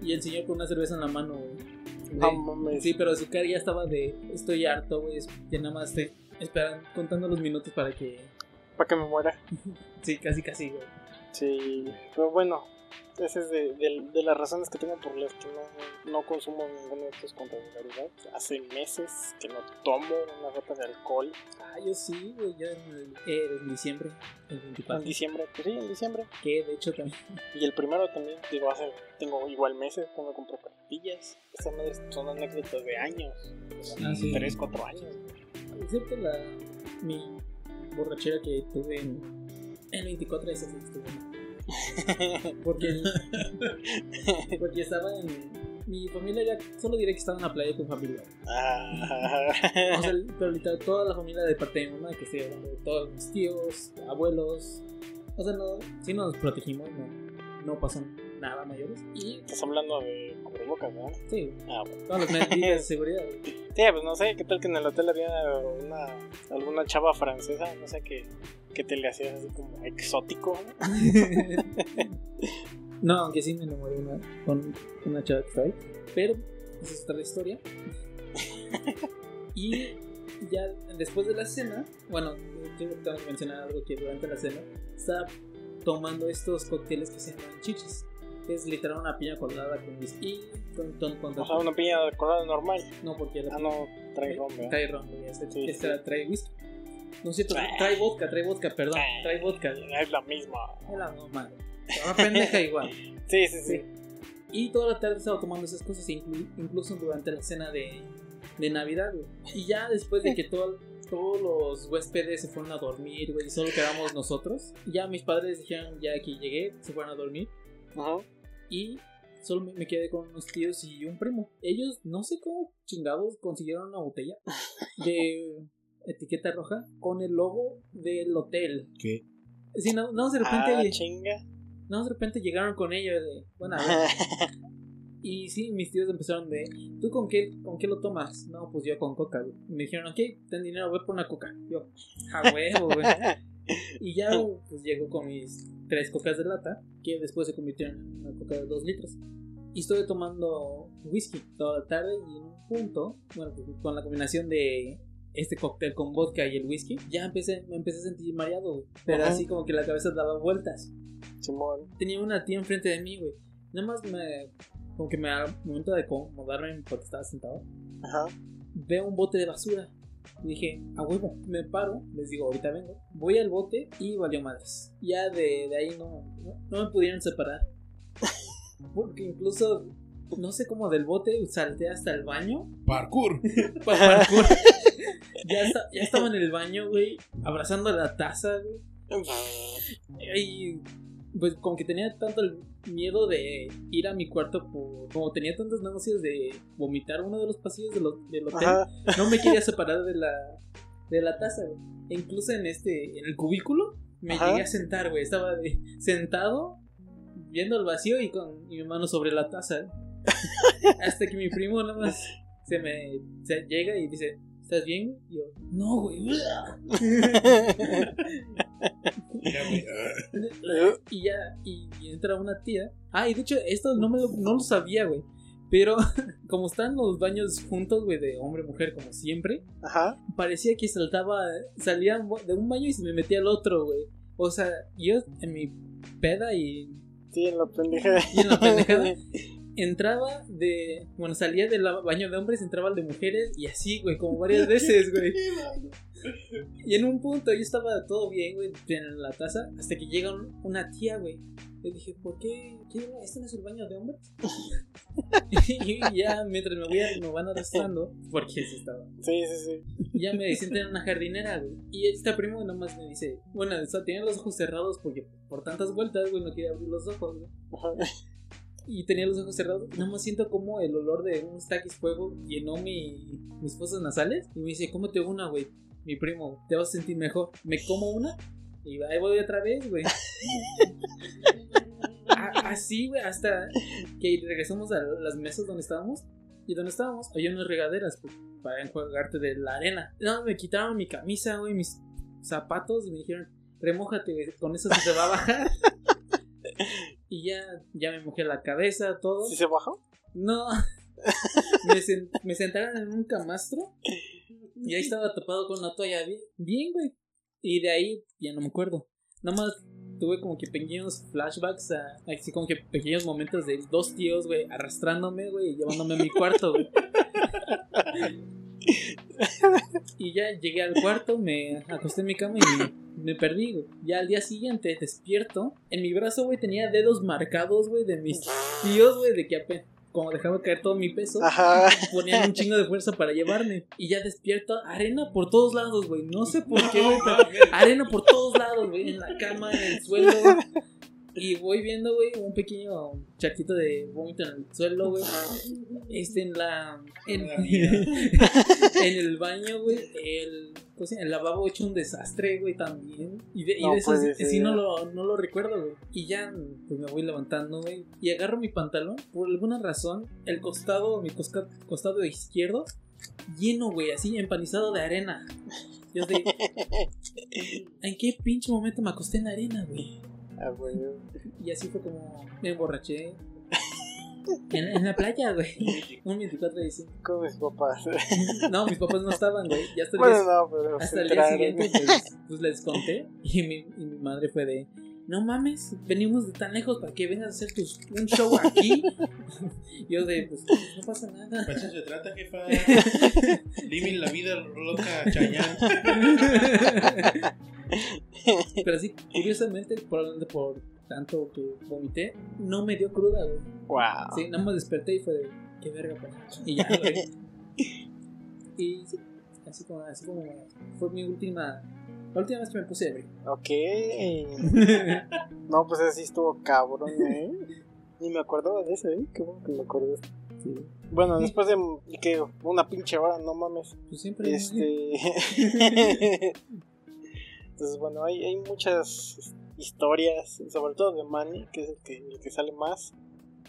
y el señor con una cerveza en la mano, güey. De-. Sí, pero su cara ya estaba de estoy harto, güey. Ya nada más te esperan contando los minutos para que. Para que me muera. Sí, casi, casi, güey. Sí, pero bueno, esa es de, de- de las razones que tengo por las que no, no consumo ninguno de estos con regularidad. Hace meses que no tomo una gota de alcohol. Ah, yo sí, güey. Yo en, eh, en diciembre, el En 24. diciembre, pues sí, en diciembre. Que de hecho también. Y el primero también, digo, hace, tengo igual meses cuando compré pastillas. Estas madres son anécdotas de años. Ah, sí. 3, 4 años. Excepto la. Mi borrachera que tuve en. El 24 de mal. Porque. porque estaba en. Mi familia ya. Solo diré que estaba en la playa con familia. Ah, O sea, pero literal, toda la familia de parte de mi mamá, que estoy hablando de todos mis tíos, abuelos. O sea, no, sí nos protegimos, no, no pasó nada mayores. Y Estás hablando de cubrebocas, ¿no? sí, Ah, bueno. todas las medidas de seguridad. Sí, pues no sé, qué tal que en el hotel había una, alguna chava francesa, no sé, que, que te le hacías así como exótico. ¿no? aunque sí me enamoré una, con una chava que está ahí. Pero esa es otra historia. Y ya después de la cena, bueno, yo tengo que mencionar algo que durante la cena estaba tomando estos cócteles que se llaman chichis. Que es literal una piña colada con whisky con, con, con, O sea, una piña colada normal. No, porque la Ah, no, trae ¿verdad? trae ron, esta, Sí, esta sí. trae whisky. No es cierto, Trae. vodka, trae vodka, perdón, trae vodka. Es la misma. Es la normal. Una pendeja igual. Sí, sí, sí. Y toda la tarde estaba tomando esas cosas, inclu- incluso durante la cena de, de Navidad, güey. Y ya después de que todo- todos los huéspedes se fueron a dormir, güey, y solo quedamos nosotros, ya mis padres dijeron, ya que llegué, se fueron a dormir. Ajá. Y solo me, quedé con unos tíos y un primo. Ellos, no sé cómo chingados, consiguieron una botella de etiqueta roja con el logo del hotel. ¿Qué? Sí, no, no, de repente, Ah, chinga. no, de repente llegaron con ellos de, bueno, a ver, Y sí, mis tíos empezaron de, ¿tú con qué, con qué lo tomas? No, pues yo con coca, güey. Y me dijeron, ok, ten dinero, voy por una coca. Yo, a huevo, güey. Y ya, pues llegó con mis tres cocas de lata, que después se convirtieron en una coca de dos litros. Y estuve tomando whisky toda la tarde y en un punto, bueno, con la combinación de este cóctel con vodka y el whisky, ya empecé, me empecé a sentir mareado, güey. Pero Ajá. así como que la cabeza daba vueltas Simón. tenía una tía enfrente de mí, güey. Nada más me. Como que me al momento de acomodarme porque estaba sentado, Ajá. veo un bote de basura. Y dije, a huevo, me paro, les digo, ahorita vengo. Voy al bote y valió madres. Ya de, de ahí no, no, no me pudieron separar. Porque incluso, no sé cómo del bote salté hasta el baño. Parkour. para parkour. ya, ya estaba en el baño, güey, abrazando la taza, güey. Y pues como que tenía tanto el miedo de ir a mi cuarto por, como tenía tantas náuseas de vomitar uno de los pasillos del, ho- del hotel, Ajá. no me quería separar de la de la taza, güey. E incluso en este en el cubículo me Ajá. llegué a sentar, güey, estaba de- sentado viendo el vacío y con mi mano sobre la taza. Hasta que mi primo nada más se me se llega y dice, ¿Estás bien? güey?" Y yo, no, güey. Y ya, y, y entra una tía. Ah, y de hecho, esto no, me lo, no lo sabía, güey. Pero como están los baños juntos, güey, de hombre y mujer, como siempre, Ajá. parecía que saltaba, salía de un baño y se me metía al otro, güey. O sea, yo en mi peda y, Sí, en la pendejada. y en la pendejada entraba de. Bueno, salía del baño de hombres, entraba al de mujeres y así, güey, como varias veces, güey. Y en un punto yo estaba todo bien, güey, en la taza, hasta que llega un- una tía, güey. Le dije, ¿por qué? ¿Qué? ¿Este no es el baño de hombres? y ya mientras me, voy a- me van arrastrando, porque sí estaba. Sí, sí, sí. Ya me siento en una jardinera, güey. Y este primo nomás me dice, bueno, o sea, tenía los ojos cerrados porque por tantas vueltas, güey, no quería abrir los ojos, güey. Y tenía los ojos cerrados. Nada más siento como el olor de un taquis fuego llenó mi, mis fosas nasales. Y me dice, cómete una, güey. Mi primo, te vas a sentir mejor. Me como una y ahí voy otra vez, güey. Así, güey, hasta que regresamos a las mesas donde estábamos. Y donde estábamos, había unas regaderas pues, para enjuagarte de la arena. No, me quitaron mi camisa, güey, mis zapatos y me dijeron, remójate, güey, con eso se te va a bajar. y ya, ya me mojé la cabeza, todo. ¿Sí se bajó? No. me, sen- me sentaron en un camastro y ahí estaba tapado con una toalla bien, bien, güey. Y de ahí ya no me acuerdo. Nada más tuve como que pequeños flashbacks, a, así como que pequeños momentos de dos tíos, güey, arrastrándome, güey, y llevándome a mi cuarto, güey. Y ya llegué al cuarto, me acosté en mi cama y me, me perdí, güey. Ya al día siguiente despierto. En mi brazo, güey, tenía dedos marcados, güey, de mis tíos, güey, de que apenas, como dejaba caer todo mi peso, Ajá. ponían un chingo de fuerza para llevarme. Y ya despierto, arena por todos lados, güey. No sé por qué, güey, pero arena por todos lados, güey. En la cama, en el suelo. Y voy viendo, güey, un pequeño charquito de vómito en el suelo, güey. Este en la. En, en el baño, güey. El, ¿cómo se llama? el lavabo hecho un desastre, güey, también. Y de, y No de eso sí no lo, no lo recuerdo, güey. Y ya, pues me voy levantando, güey. Y agarro mi pantalón. Por alguna razón, el costado, mi costado izquierdo, lleno, güey, así empanizado de arena. Yo de. ¿En qué pinche momento me acosté en la arena, güey? Ah. Y así fue como me emborraché. En, en la playa, güey. Un 24 de diciembre. Con mis papás. No, mis papás no estaban, güey. Ya hasta el Bueno, día, no, pero hasta se el día enteraron. siguiente, pues, pues les conté. Y mi, y mi madre fue de. No mames, venimos de tan lejos para que vengas a hacer tus, un show aquí. Yo de, pues, no pasa nada. Pues eso se trata, jefa. Living la vida loca, Chayán. Pero sí, curiosamente, probablemente por tanto que vomité, no me dio cruda, güey. Wow. Sí, nada más desperté y fue de, qué verga pasa. Y ya, güey. Y sí, así como, así como fue mi última, la última vez que me puse ebrio. Ok. No, pues así estuvo cabrón, ¿eh? Ni me acordaba de eso, ¿eh? Qué bueno que me acordé. Sí, Bueno, después de que una pinche hora, no mames. pues siempre. Este. Entonces, bueno, hay, hay muchas historias, sobre todo de Manny, que es el que, el que sale más.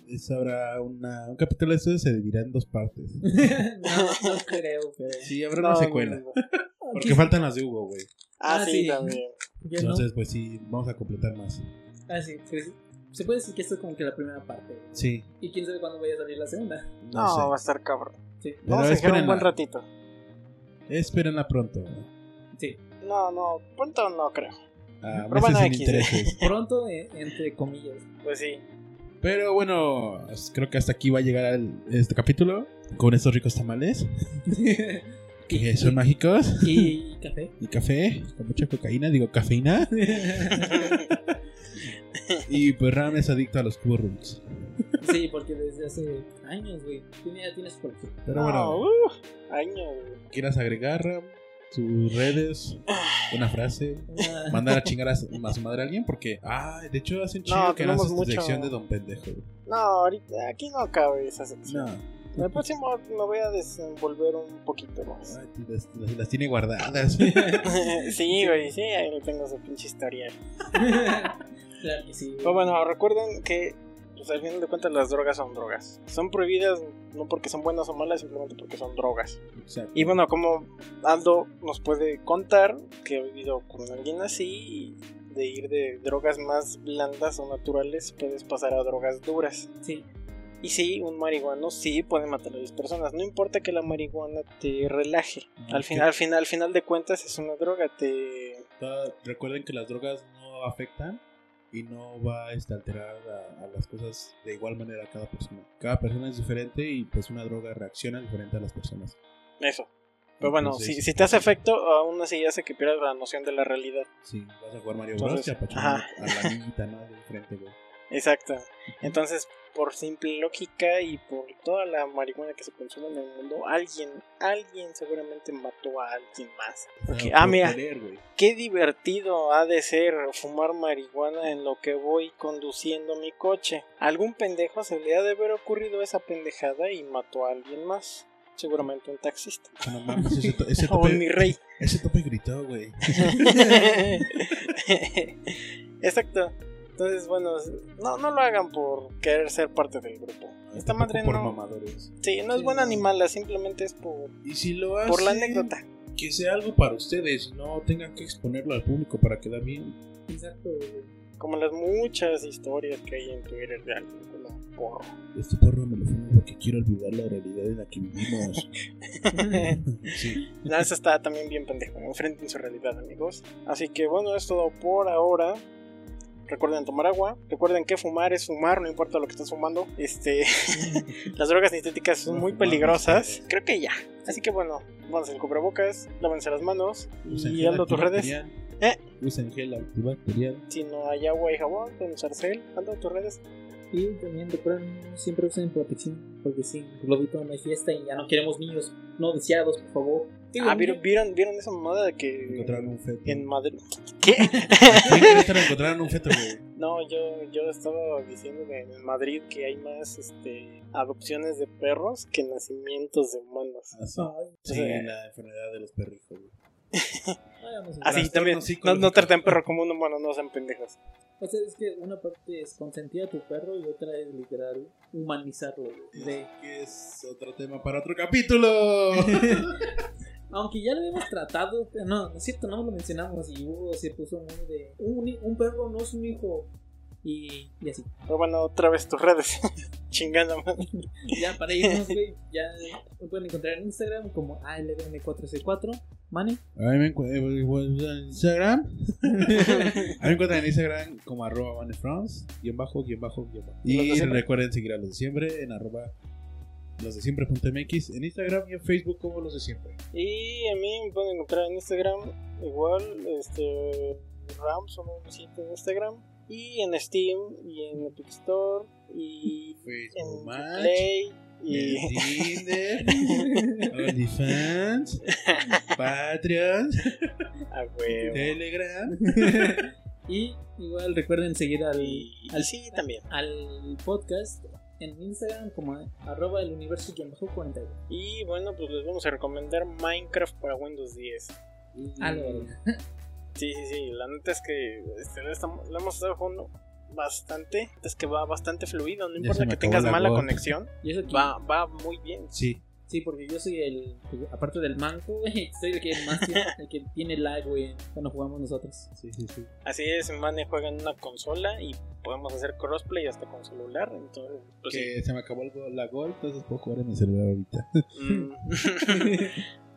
Es ahora una, un capítulo de esto se dividirá en dos partes. no, no creo, pero. Sí, habrá No, una secuela. no. Porque faltan las de Hugo, güey. Ah, Ah, sí, sí. también. Yo no. Entonces, pues sí, vamos a completar más. Ah, sí, pues, se puede decir que esto es como que la primera parte. Sí, Y quién sabe cuándo vaya a salir la segunda. no, No, sé. va a estar cabrón. Sí, Pero Vamos a dejar un buen ratito. Espérenla pronto. sí. No, no, pronto no creo. A Pero bueno, meses sin X. intereses. Pronto, eh, entre comillas. Pues sí. Pero bueno, creo que hasta aquí va a llegar el- este capítulo con estos ricos tamales que son mágicos y café. y café con mucha cocaína, digo cafeína. Y pues Ram es adicto a los cubos Rubik's. Sí, porque desde hace años, güey. Tiene, ya tienes colección. Pero no, bueno, uh, años. ¿quieras agregar Ram? Sus redes, una frase, Una- mandar a chingar a su, a su madre a alguien, porque, ah, de hecho hace un No, chido que no tenemos hace mucho- sección de Don Pendejo. No, ahorita aquí no cabe esa sección. No, En el próximo me voy a desenvolver un poquito más. ay, las, las- las tiene guardadas. sí, güey, sí, ahí tengo su pinche historia. claro que sí. Pero bueno, recuerden que pues, al final de cuentas las drogas son drogas. Son prohibidas no porque son buenas o malas, simplemente porque son drogas. Exacto. Y bueno, como Aldo nos puede contar que ha vivido con alguien así y de ir de drogas más blandas o naturales puedes pasar a drogas duras. Sí. Y sí, un marihuano sí puede matar a las personas. No importa que la marihuana te relaje. Al Ok. final, al final, al final de cuentas es una droga. Te recuerden que las drogas no afectan y no va este, a alterar a, a las cosas de igual manera a cada persona. Cada persona es diferente y pues una droga reacciona diferente a las personas. eso. Pero bueno, Entonces, si, si te hace efecto, aún así hace que pierdas la noción de la realidad. Sí, vas a jugar Mario Bros. y a la niñita, ¿no? De frente, güey. Exacto. Entonces, por simple lógica y por toda la marihuana que se consume en el mundo, alguien, alguien seguramente mató a alguien más. Porque, Por ah, mira, querer, qué divertido ha de ser fumar marihuana en lo que voy conduciendo mi coche. Algún pendejo se le ha de haber ocurrido esa pendejada y mató a alguien más. Seguramente un taxista. Ah, No mames, ese, to- ese O mi tope, rey. ese tope gritó, güey. Exacto. Entonces, bueno, no, no lo hagan por querer ser parte del grupo. Esta madre por no. mamadores. Sí, no es Sí, buena ni mala, simplemente es por, Y si lo hace, por la anécdota. que sea algo para ustedes, no tengan que exponerlo al público para quedar bien. Exacto, güey. Como las muchas historias que hay en Twitter de alguien con un porro. Este porro me lo fumo porque quiero olvidar la realidad en la que vivimos. sí. No, eso está también bien pendejo. Enfrenten su realidad, amigos. Así que bueno, es todo por ahora. Recuerden tomar agua. Recuerden que fumar es fumar, no importa lo que estés fumando. Este, las drogas sintéticas son muy peligrosas. Creo que ya. Así que bueno, pónganse el cubrebocas, lávense las manos Usen y gel ando tus redes. ¿Eh? Usen gel antibacterial. Si no hay agua y jabón, pueden usar cel. Ando tus redes. Y también recuerden, siempre usen protección. Porque sí, globito no hay fiesta y ya no queremos niños no deseados, por favor. Digo, Ah, ¿vieron, vieron, ¿vieron esa mamada de que Encontraron un feto. en Madrid? ¿Qué? ¿Quién cree que encontraron un feto, güey? No, yo, yo estaba diciendo que en Madrid que hay más este, adopciones de perros que nacimientos de humanos. Ay, Sí, Sí. la enfermedad de los perrijos, güey. Así Trastornos también, no, no traten perro como un humano, no sean pendejos. O sea, es que una parte es consentir a tu perro y otra es literal humanizarlo. güey. De, Que es otro tema para otro capítulo. aunque ya lo habíamos tratado, no, no es cierto, no lo mencionamos y Hugo se puso muy de. Un, un perro no es un hijo. Y, y así. Pero bueno, otra vez tus redes. Chingando más. Ya para irnos, güey, ya me pueden encontrar en Instagram como ALBM4C4. Mane. A mí me encu- eh, en Instagram. A mí me encuentran en Instagram como arroba vanefrance, guion bajo, guion bajo, guion bajo. ¿Los de Y recuerden seguir a los de siempre en arroba los de siempre.mx en Instagram y en Facebook como los de siempre. Y a mí me pueden encontrar en Instagram, igual, este, Rams117 en Instagram, y en Steam, y en Epic Store, y Facebook en Match, Play, y en Tinder, OnlyFans, Patreon, a huevo. Telegram. Y igual recuerden seguir al, Y, al, sí, también. al podcast en Instagram como arroba el universo 42. Y bueno, pues les vamos a recomendar Minecraft para Windows 10. A la verga. Sí, sí, sí, la neta es que este, lo, estamos- lo hemos estado jugando bastante. Es que va bastante fluido, no Ya importa que tengas la mala conexión, Y eso va, va muy bien. Sí, Sí, porque yo soy el, aparte del manco, güey, soy el que más tiene, el que tiene lag, güey, cuando jugamos nosotros. sí, sí, sí. Así es, Mane juega en una consola y podemos hacer crossplay hasta con celular. Entonces, pues sí. que se me acabó el la gol, entonces puedo jugar en mi celular ahorita. Mm.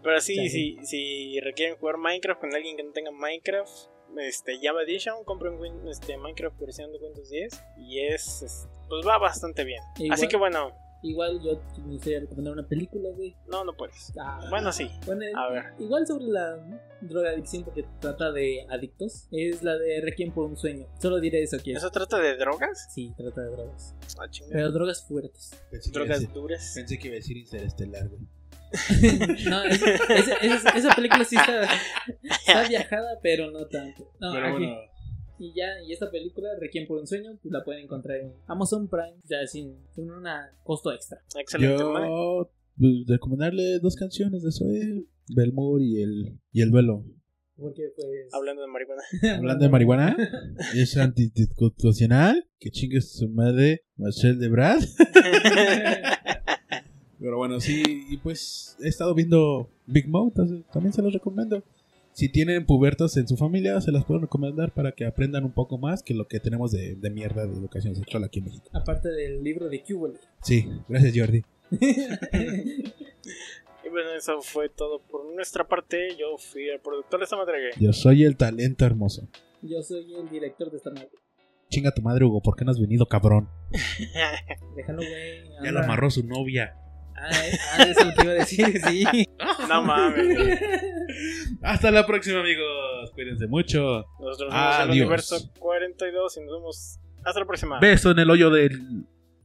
Pero sí, sí, si requieren jugar Minecraft con alguien que no tenga Minecraft, este Java Edition, compren Win- este, Minecraft versión de Windows 10 y es, es- pues va bastante bien. Igual- Así que bueno, Igual yo me gustaría recomendar una película, güey. no, no puedes. Ah, Bueno, sí. bueno, A ver. Igual sobre la drogadicción, porque trata de adictos, es la de Requiem por un sueño. Solo diré eso aquí. ¿Eso trata de drogas? Sí, trata de drogas. Ah, chingada. Pero drogas fuertes. Pensé drogas decir, duras. pensé que iba a decir interestelar, güey. no, es- esa, esa- esa película sí está, está viajada, pero no tanto. No, Pero aquí- bueno, Y ya, y esta película, Requiem por un sueño, pues la pueden encontrar en Amazon Prime, ya sin, sin un costo extra. Excelente, yo pues, recomendarle dos canciones de Zoe, Belmore y el, y el duelo. Porque pues... Hablando de marihuana. Hablando de marihuana, es anticonstitucional. Que chingue su madre, Marcel de Brad. Pero bueno, sí, y pues he estado viendo Big Mouth, también se los recomiendo. Si tienen pubertos en su familia, se las puedo recomendar para que aprendan un poco más que lo que tenemos de, de mierda de educación sexual aquí en México. Aparte del libro de Cubole. Sí, gracias Jordi. Y bueno, eso fue todo por nuestra parte. Yo fui el productor de esta madre. Yo soy el talento hermoso. Yo soy el director de esta madre. Chinga tu madre, Hugo, ¿por qué no has venido, cabrón? Déjalo, güey. Ya lo amarró su novia. Ah, ah, eso es lo que iba a decir, sí. no mames. Hasta la próxima, amigos. Cuídense mucho. Nosotros somos el Adiós. universo 42 y nos vemos hasta la próxima. Beso en el hoyo del.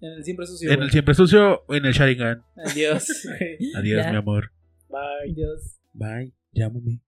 En el siempre sucio. En güey. el siempre sucio o en el Sharingan. Adiós. Adiós, Ya. mi amor. Bye. Adiós. Bye. Llámame.